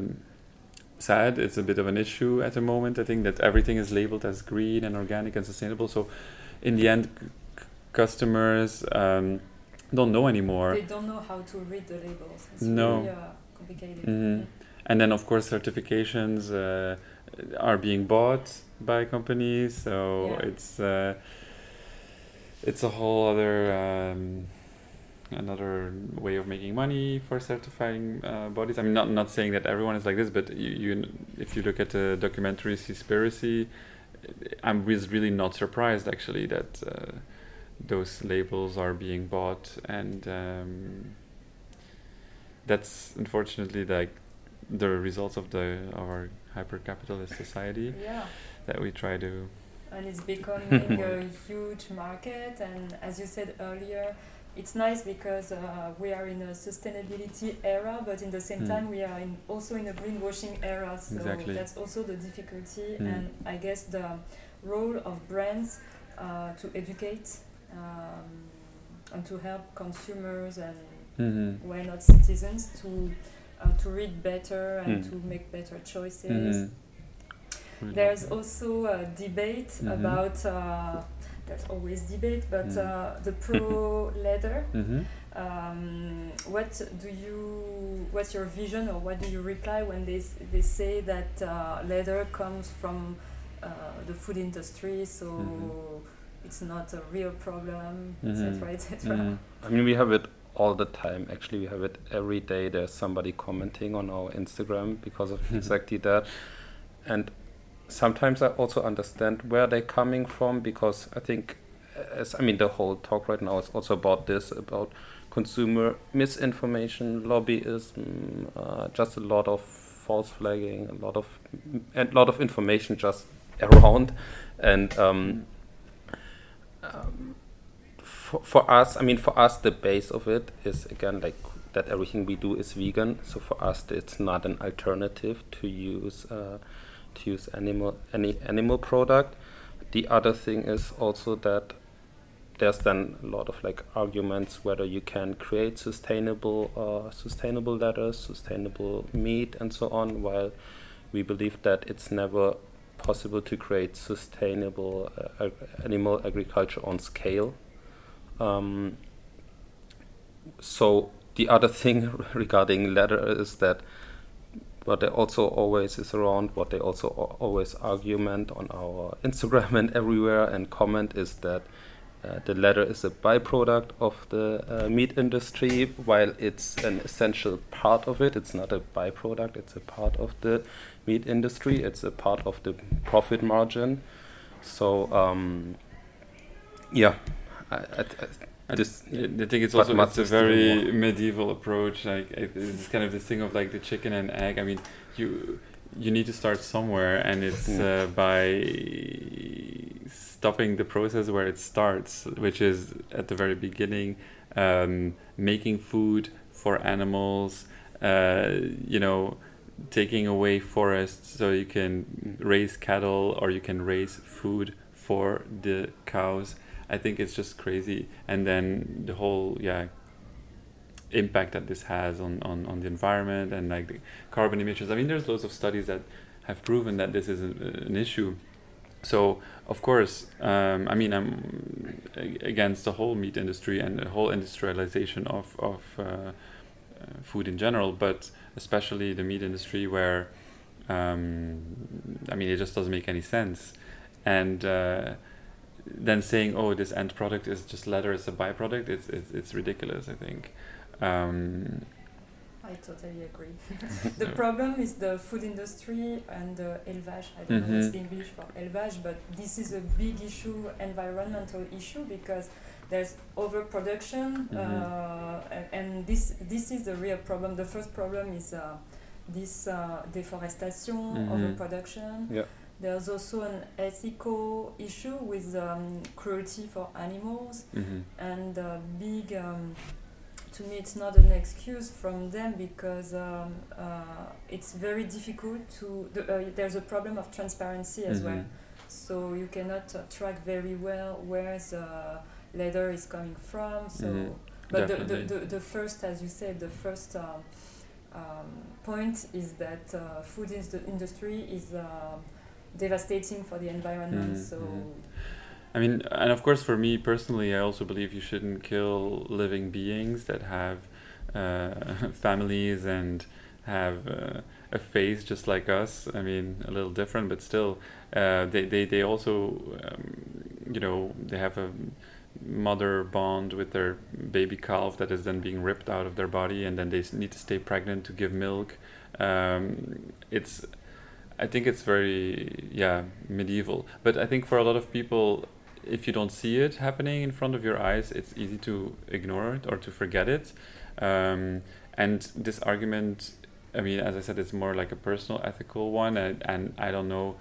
sad. It's a bit of an issue at the moment i think that everything is labeled as green and organic and sustainable. So in the end c- customers um, don't know anymore. They don't know how to read the labels. It's no. really, uh, complicated. Mm-hmm. And then of course certifications uh, are being bought by companies. So yeah. it's uh, it's a whole other um, another way of making money for certifying uh, bodies. I'm not not saying that everyone is like this, but you, you if you look at the documentary Seaspiracy, I was really not surprised actually that uh, those labels are being bought, and um, that's unfortunately like the results of the of our hyper capitalist society. Yeah that we try to. And it's becoming a huge market, and as you said earlier, it's nice because uh, we are in a sustainability era, but in the same mm. time we are in also in a greenwashing era. So exactly. that's also the difficulty, mm. and I guess the role of brands uh, to educate um, and to help consumers and mm-hmm. why not citizens to uh, to read better and mm. to make better choices. Mm-hmm there's also a debate mm -hmm. about, uh, there's always debate, but mm. uh, the pro leather. Mm -hmm. um, what do you, what's your vision or what do you reply when they, they say that uh, leather comes from uh, the food industry, so -hmm. it's not a real problem, etc., etc. Mm-hmm. I mean, we have it all the time. Actually, we have it every day. There's somebody commenting on our Instagram because of exactly that. And sometimes I also understand where they're coming from because I think, as I mean, the whole talk right now is also about this about consumer misinformation, lobbyism, uh, just a lot of false flagging, a lot of a lot of information just around, and um, um, for us, I mean, for us, the base of it is again like that everything we do is vegan. So for us, it's not an alternative to use. Uh, to use animal any animal product. The other thing is also that there's then a lot of like arguments whether you can create sustainable uh, sustainable letters, sustainable meat, and so on. While we believe that it's never possible to create sustainable uh, animal agriculture on scale. Um, so the other thing regarding leather is that what they also always is around, what they also always argument on our Instagram and everywhere and comment is that uh, the leather is a byproduct of the uh, meat industry, while it's an essential part of it. It's not a byproduct, it's a part of the meat industry, it's a part of the profit margin. So, um, yeah, I, I, just, I think it's also it's a very medieval approach. Like it's kind of this thing of like the chicken and egg. I mean, you you need to start somewhere, and it's mm. uh, by stopping the process where it starts, which is at the very beginning, um, making food for animals. Uh, you know, taking away forests so you can raise cattle or you can raise food for the cows. I think it's just crazy. And then the whole yeah impact that this has on, on, on the environment and like the carbon emissions. I mean, there's loads of studies that have proven that this is a, an issue. So of course, um, I mean, I'm against the whole meat industry and the whole industrialization of of uh, uh, food in general, but especially the meat industry, where um, I mean, it just doesn't make any sense. And uh, then saying, "Oh, this end product is just leather; it's a byproduct," it's it's, it's ridiculous. I think. Um, I totally agree. the problem is the food industry and the élevage. I don't mm-hmm. know what's English for élevage, but this is a big issue, environmental issue, because there's overproduction, mm-hmm. uh, and this this is the real problem. The first problem is uh, this uh, deforestation, mm-hmm. overproduction. Yeah. There's also an ethical issue with um, cruelty for animals mm-hmm. and big. Um, to me it's not an excuse from them because um, uh, it's very difficult to the, uh, there's a problem of transparency as mm-hmm. well so you cannot uh, track very well where the leather is coming from so mm-hmm. but the, the, the, the, first as you said the first uh, um, point is that uh, food is the industry is uh, devastating for the environment mm-hmm. so. I mean, and of course, for me personally, I also believe you shouldn't kill living beings that have uh, families and have uh, a face just like us. I mean, a little different, but still, uh, they, they, they also, um, you know, they have a mother bond with their baby calf that is then being ripped out of their body, and then they need to stay pregnant to give milk. Um, it's I think it's very yeah medieval, but I think for a lot of people if you don't see it happening in front of your eyes, it's easy to ignore it or to forget it. Um, and this argument, I mean, as I said, it's more like a personal ethical one, and, and I don't know.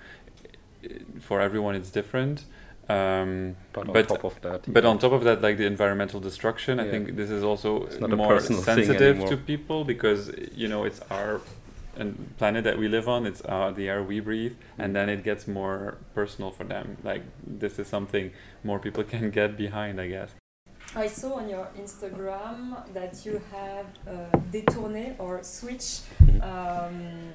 For everyone, it's different. Um, but on but, top of that, but yeah. on top of that, like the environmental destruction, yeah. I think this is also more sensitive to people because you know it's our and planet that we live on it's uh, the air we breathe and then it gets more personal for them. Like this is something more people can get behind i guess. I saw on your Instagram that you have uh, détourné or switch mm-hmm. um,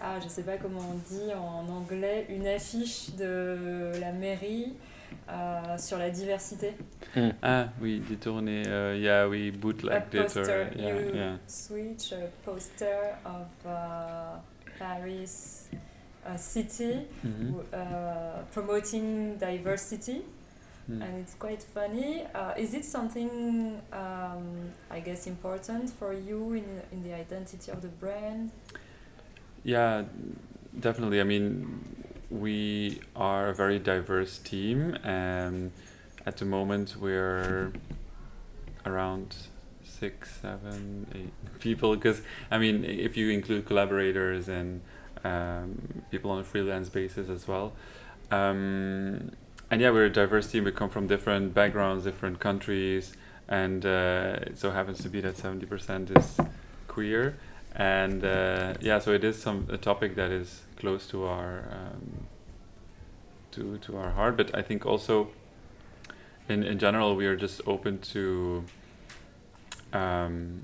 ah je sais pas comment on dit en anglais une affiche de la mairie euh, sur la diversité. Mm. Ah oui, détourné. Uh, yeah, we bootlegged it. Or, yeah, you yeah. switch a poster of uh, Paris uh, city mm -hmm. uh, promoting diversity. Mm. And it's quite funny. Uh, is it something, um, I guess, important for you in, in the identity of the brand? Yeah, definitely. I mean, we are a very diverse team, and at the moment we're around six, seven, eight people. Because I mean, if you include collaborators and um, people on a freelance basis as well. Um, and yeah, we're a diverse team. We come from different backgrounds, different countries, and uh, it so happens to be that seventy percent is queer. And uh, yeah, so it is some a topic that is close to our um, to to our heart. But I think also in in general we are just open to um,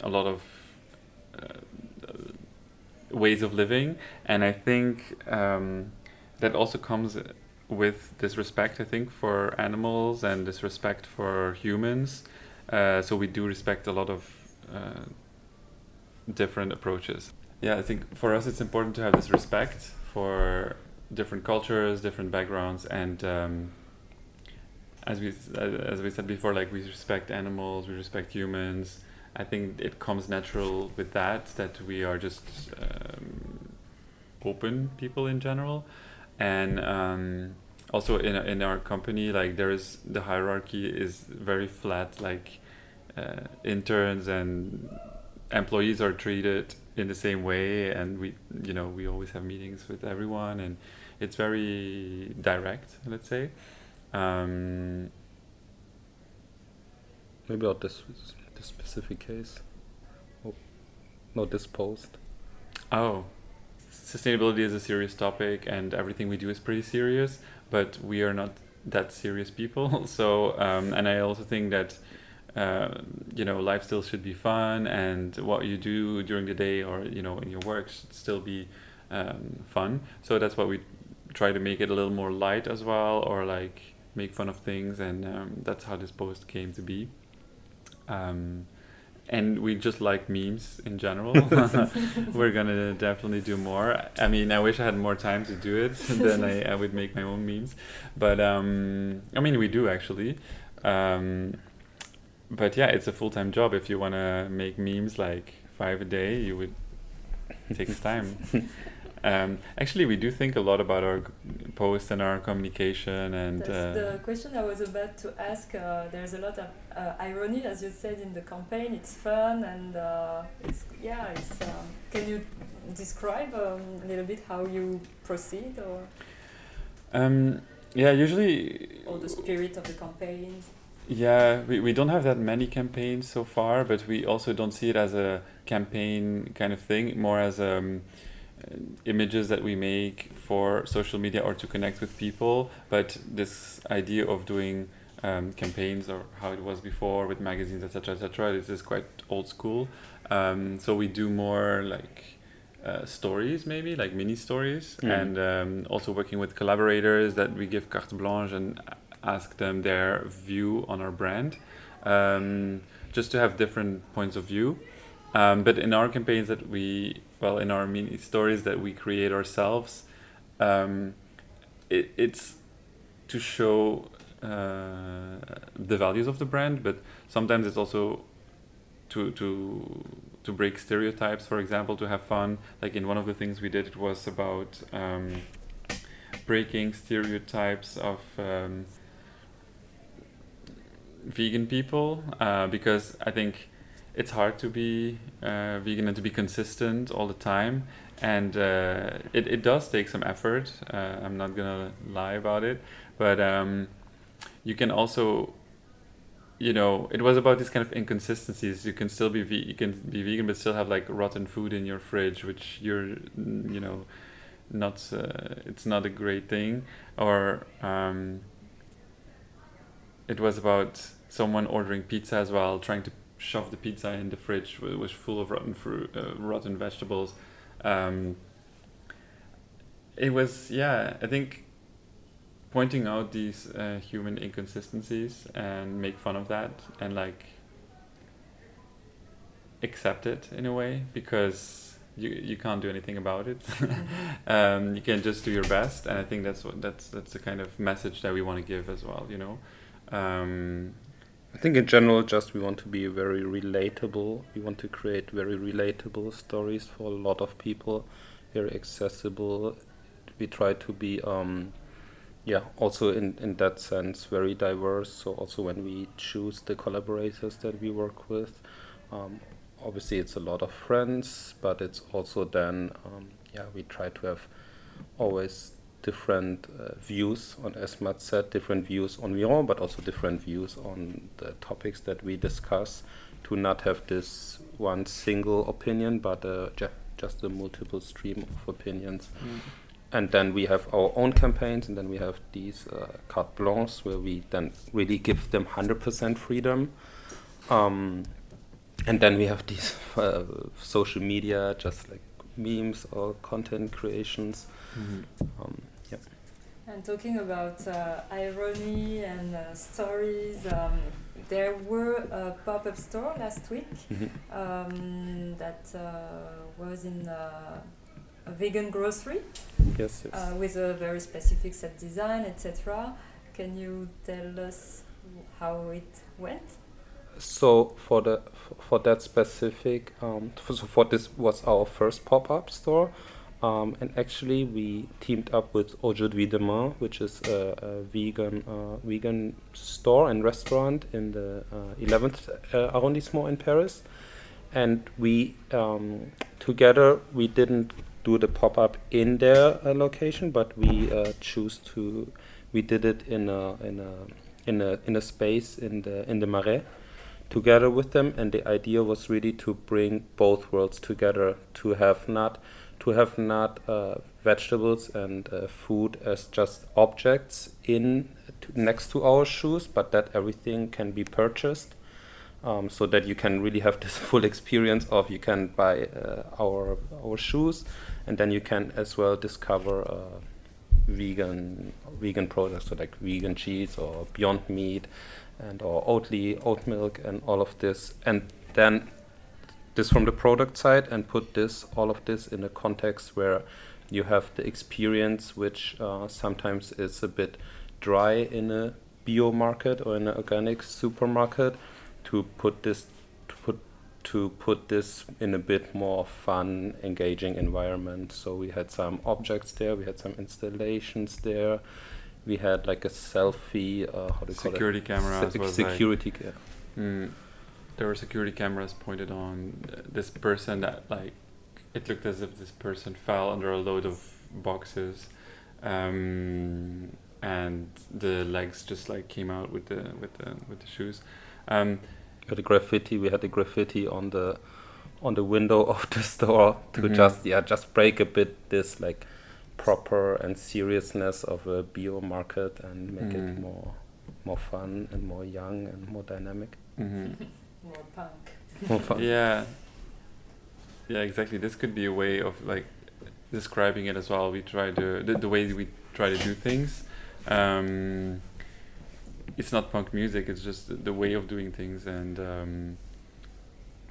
a lot of uh, ways of living, and I think um, that also comes with this respect. I think for animals and this respect for humans. Uh, so we do respect a lot of uh, different approaches. Yeah, I think for us it's important to have this respect for different cultures, different backgrounds, and um, as we as we said before, like we respect animals, we respect humans. I think it comes natural with that that we are just um, open people in general, and um, also in in our company, like there is the hierarchy is very flat. Like uh, interns and employees are treated in the same way, and we you know we always have meetings with everyone, and it's very direct. Let's say. Um, Maybe not this this specific case. Oh, not this post. Oh, sustainability is a serious topic, and everything we do is pretty serious. But we are not that serious people. So, um, and I also think that uh, you know life still should be fun, and what you do during the day or you know in your work should still be um, fun. So that's why we try to make it a little more light as well, or like make fun of things, and um, that's how this post came to be. Um, and we just like memes in general. We're gonna definitely do more. I mean, I wish I had more time to do it. then I, I would make my own memes. But um, I mean, we do actually. Um, but yeah, it's a full time job. If you wanna make memes like five a day, you would. It takes time. Um, actually, we do think a lot about our posts and our communication, and That's uh, the question I was about to ask. Uh, there's a lot of uh, irony, as you said in the campaign. It's fun and uh, it's yeah. It's um, can you describe um, a little bit how you proceed or um, yeah, usually or the spirit of the campaigns? Yeah, we, we don't have that many campaigns so far, but we also don't see it as a campaign kind of thing, more as um, uh, images that we make for social media or to connect with people. But this idea of doing um, campaigns or how it was before with magazines, etc., etc., this is quite old school. Um, so we do more like uh, stories, maybe like mini stories, Mm. and um, also working with collaborators that we give carte blanche and ask them their view on our brand, um, just to have different points of view. Um, but in our campaigns that we, well, in our mini stories that we create ourselves, um, it, it's to show uh, the values of the brand, but sometimes it's also to to to break stereotypes. For example, to have fun. Like in one of the things we did, it was about um, breaking stereotypes of um, vegan people uh, because I think it's hard to be uh, vegan and to be consistent all the time. And uh, it, it does take some effort uh, i'm not gonna lie about it. But um, you can also you know it was about these kind of inconsistencies. You can still be ve- you can be vegan but still have like rotten food in your fridge which you're you know not uh, it's not a great thing. Or um, it was about someone ordering pizza as well trying to shove the pizza in the fridge which was full of rotten fruit uh, rotten vegetables. Um, it was yeah i think pointing out these uh, human inconsistencies and make fun of that and like accept it in a way because you you can't do anything about it. Um, you can just do your best and i think that's what that's that's the kind of message that we want to give as well you know um, I think in general, just we want to be very relatable. We want to create very relatable stories for a lot of people, very accessible. We try to be, um, yeah, also in, in that sense, very diverse. So also when we choose the collaborators that we work with, um, obviously it's a lot of friends, but it's also then, um, yeah, we try to have always different uh, views on, as Mats said, different views on Viron, but also different views on the topics that we discuss to not have this one single opinion, but uh, ju- just a multiple stream of opinions. And then we have our own campaigns, and then we have these uh, carte blanches where we then really give them 100% freedom. Um, and then we have these uh, social media, just like memes or content creations. Mhm. Um, yeah. And talking about uh, irony and uh, stories, um, there were a pop-up store last week Mhm. um, that uh, was in uh, a vegan grocery Yes, yes. uh, with a very specific set design, etc. Can you tell us how it went? so for the for that specific um, so for this was our first pop-up store um, and actually we teamed up with Aujourd'hui Demain which is a, a vegan uh, vegan store and restaurant in the uh, 11th uh, arrondissement in Paris. And we um, together we didn't do the pop-up in their uh, location but we uh, choose to we did it in a in a in a in a space in the in the Marais together with them. And the idea was really to bring both worlds together to have not to have not uh, vegetables and uh, food as just objects in to, next to our shoes but that everything can be purchased um, so that you can really have this full experience of you can buy uh, our our shoes and then you can as well discover uh, vegan vegan products so like vegan cheese or beyond meat and or oatly oat milk and all of this. And then this from the product side and put this all of this in a context where you have the experience which uh, sometimes is a bit dry in a bio market or in an organic supermarket to put this to put to put this in a bit more fun engaging environment. So we had some objects there we had some installations there. We had like a selfie uh, how do you call it? Security cameras Se- was like- security ca- Mm, there were security cameras pointed on this person that like it looked as if this person fell under a load of boxes um, and the legs just like came out with the with the with the shoes um, the graffiti we had the graffiti on the on the window of the store to Mhm. just yeah just break a bit this like proper and seriousness of a bio market and make Mhm. it more more fun and more young and more dynamic mhm. More punk. more fun. Yeah. Yeah exactly. This could be a way of like describing it as well. We try to the, the way we try to do things. Um, it's not punk music. It's just the- the way of doing things. And um,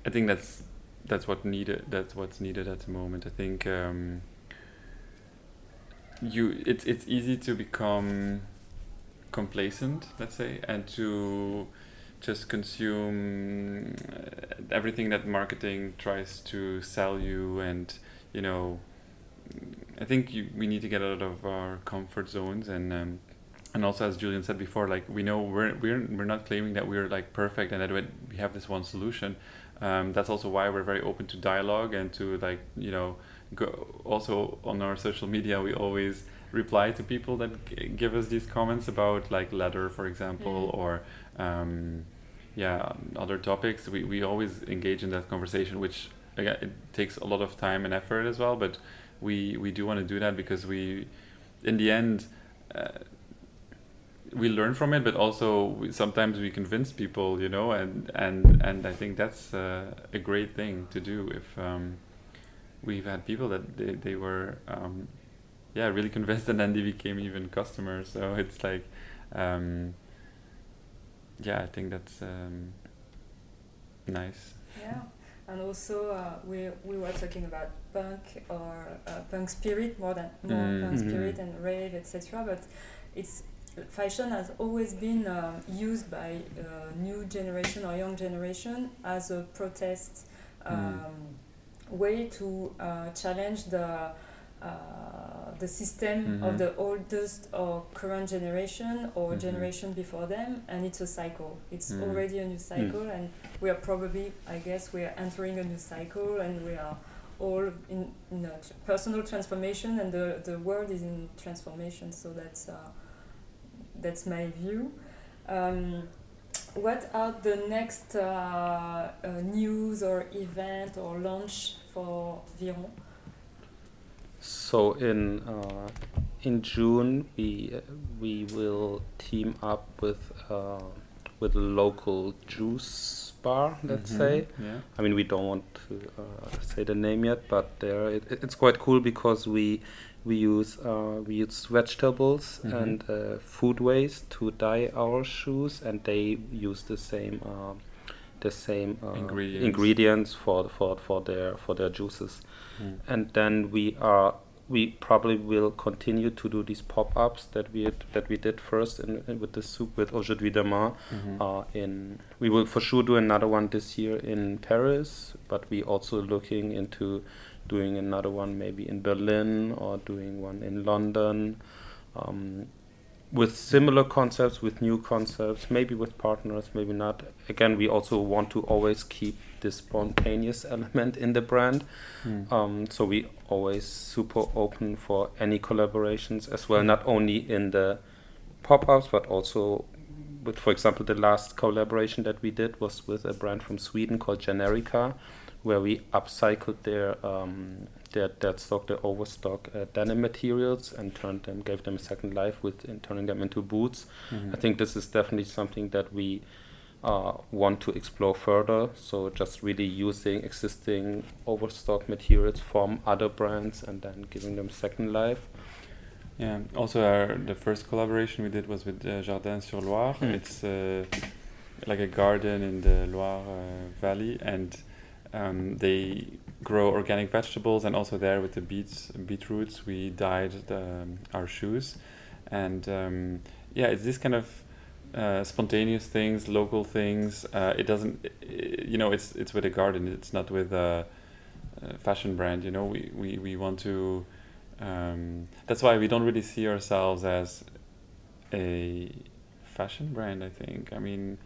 i think that's that's what needed that's what's needed at the moment. I think um, you it's it's easy to become complacent let's say and to just consume uh, everything that marketing tries to sell you and you know i think you, we need to get out of our comfort zones and um, and also as julian said before like we know we're we're, we're not claiming that we're like perfect and that we have this one solution um, that's also why we're very open to dialogue and to like you know go also on our social media we always reply to people that g- give us these comments about like leather for example Mm. or um, yeah other topics. We, we always engage in that conversation which again it takes a lot of time and effort as well but we we do want to do that because we in the end uh, we learn from it but also we, sometimes we convince people you know and and and i think that's uh, a great thing to do if um, we've had people that they, they were um, yeah really convinced and then they became even customers. So it's like um, yeah i think that's um, nice Yeah, and also uh, we we were talking about punk or uh, punk spirit more than more Mm. punk Mhm. spirit and rave etc. But it's fashion has always been um, used by uh, new generation or young generation as a protest um, way to uh, challenge the. The system of Mhm. the oldest or current generation or Mhm. generation before them and it's a cycle it's Mm. already a new cycle and we are probably i guess we are entering a new cycle and we are all in, in a tr- personal transformation and the, the world is in transformation so that's uh, that's my view um, what are the next uh, uh, news or event or launch for Viron? So in uh, in June we we will team up with uh, with a local juice bar, let's Mhm, say. Yeah. I mean, we don't want to uh, say the name yet, but there it, it's quite cool because we we use uh, we use vegetables Mhm. and uh, food waste to dye our shoes, and they use the same uh, the same uh, Ingredients. ingredients for for for their for their juices, Mm. and then we are. We probably will continue to do these pop-ups that we had, that we did first in, in- with the soup with Aujourd'hui Demain, Mhm. uh, in we will for sure do another one this year in Paris, but we also looking into doing another one maybe in Berlin or doing one in London, um, with similar concepts, with new concepts, maybe with partners, maybe not. Again, we also want to always keep this spontaneous element in the brand. Mm. Um, so we always super open for any collaborations as well, not only in the pop-ups but also with, for example, the last collaboration that we did was with a brand from Sweden called Generica, where we upcycled their um, their dead stock, their overstock uh, denim materials and turned them, gave them a second life with in turning them into boots. Mhm. I think this is definitely something that we uh, want to explore further. So just really using existing overstock materials from other brands and then giving them second life. Yeah. Also, our the first collaboration we did was with uh, Jardin sur Loire. Mm. It's uh, like a garden in the Loire uh, Valley, and um, they grow organic vegetables. And also there with the beets, beetroots, we dyed the, um, our shoes. And um, yeah, it's this kind of uh, spontaneous things, local things. Uh, it doesn't, i- you know, it's it's with a garden. It's not with a, a fashion brand. You know, we we, we want to. Um, that's why we don't really see ourselves as a fashion brand. I think. I mean,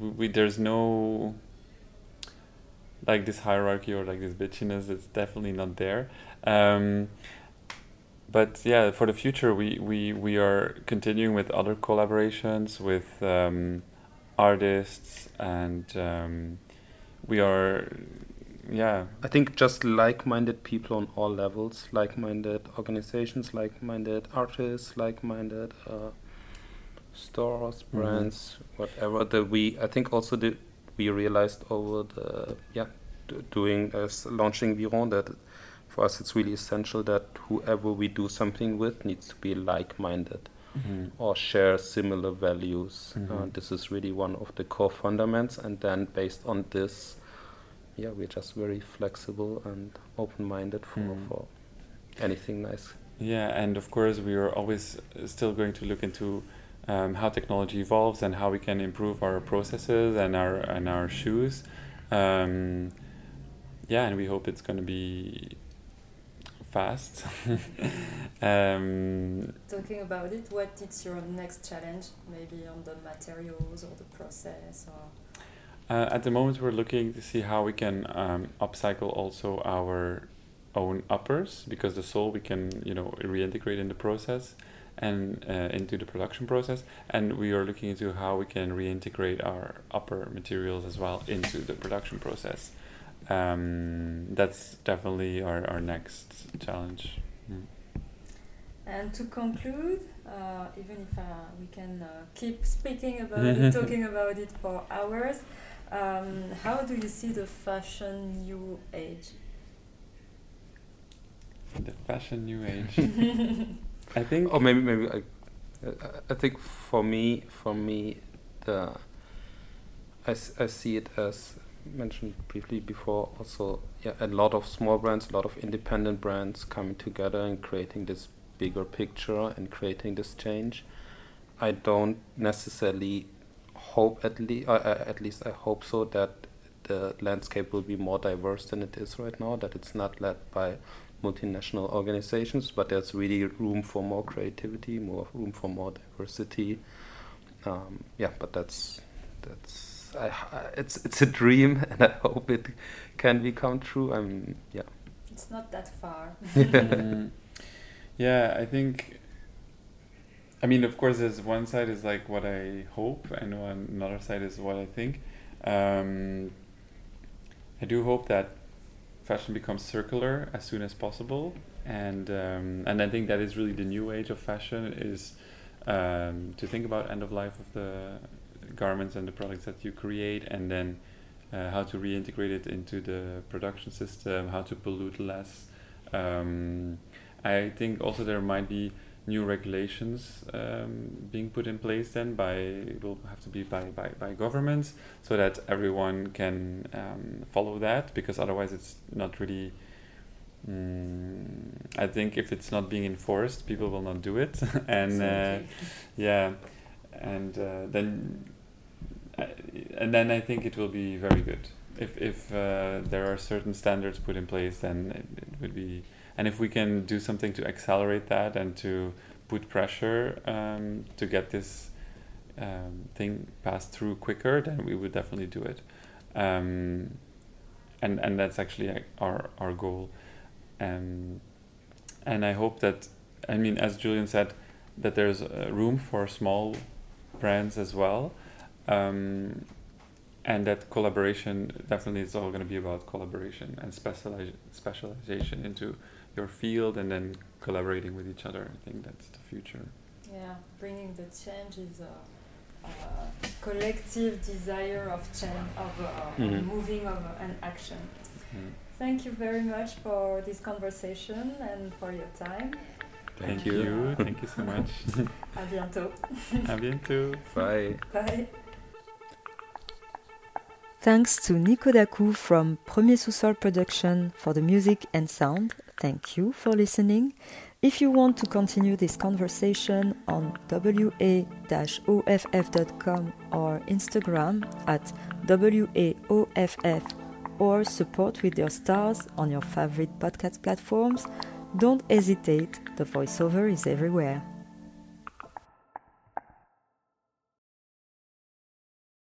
we, we there's no like this hierarchy or like this bitchiness. It's definitely not there. Um, but yeah, for the future, we, we, we are continuing with other collaborations with um, artists, and um, we are, yeah, I think just like-minded people on all levels, like-minded organizations, like-minded artists, like-minded uh, stores, Mhm. brands, whatever. That we, I think, also the, we realized over the yeah, d- doing as launching Viron that for us it's really essential that whoever we do something with needs to be like-minded or share similar values. Uh, Mhm. this is really one of the core fundaments, and then based on this, yeah, we're just very flexible and open-minded for, Mm. for anything nice. Yeah, and of course, we are always uh, still going to look into um, how technology evolves and how we can improve our processes and our and our shoes. Um, yeah, and we hope it's going to be fast. um, Talking about it, what is your next challenge? Maybe on the materials or the process or Uh, at the moment, we're looking to see how we can um, upcycle also our own uppers because the sole we can you know reintegrate in the process and uh, into the production process, and we are looking into how we can reintegrate our upper materials as well into the production process. Um, that's definitely our, our next challenge. Mm. And to conclude, uh, even if uh, we can uh, keep speaking about it, talking about it for hours, um, how do you see the fashion new age? The fashion new age. I think. Or maybe maybe I, I- think for me for me the I, I see it as mentioned briefly before also yeah a lot of small brands a lot of independent brands coming together and creating this bigger picture and creating this change I don't necessarily hope at least uh, at least I hope so that the landscape will be more diverse than it is right now that it's not led by multinational organizations, but there's really room for more creativity, more room for more diversity. Um, yeah, but that's that's I, I- it's it's a dream, and I hope it can become true. I'm yeah. It's not that far. Mm, yeah, I think. I mean, of course, there's one side is like what I hope, and one another side is what I think. Um, I do hope that fashion becomes circular as soon as possible, and um, and I think that is really the new age of fashion is um, to think about end of life of the garments and the products that you create, and then uh, how to reintegrate it into the production system, how to pollute less. Um, I think also there might be new regulations um, being put in place then by will have to be by, by, by governments so that everyone can um, follow that because otherwise it's not really mm, I think if it's not being enforced people will not do it. And uh, yeah. And uh, then uh, and then I think it will be very good. If if uh, there are certain standards put in place then it, it would be and if we can do something to accelerate that and to put pressure um, to get this um, thing passed through quicker, then we would definitely do it. Um, and and that's actually our our goal. Um, and I hope that I mean, as Julian said, that there's uh, room for small brands as well. Um, and that collaboration definitely is all going to be about collaboration and specialize, specialization into your field and then collaborating with each other. I think that's the future. Yeah, bringing the change is a, a collective desire of change, of uh, mm-hmm. moving of uh, an action. Mm. Thank you very much for this conversation and for your time. Thank, Thank you. you. Thank you so much. à bientôt. à bientôt. Bye. Bye. Thanks to Nico Daku from Premier Sous-Sol Production for the music and sound. Thank you for listening. If you want to continue this conversation on wa-off.com or Instagram at waoff or support with your stars on your favorite podcast platforms, don't hesitate, the voiceover is everywhere.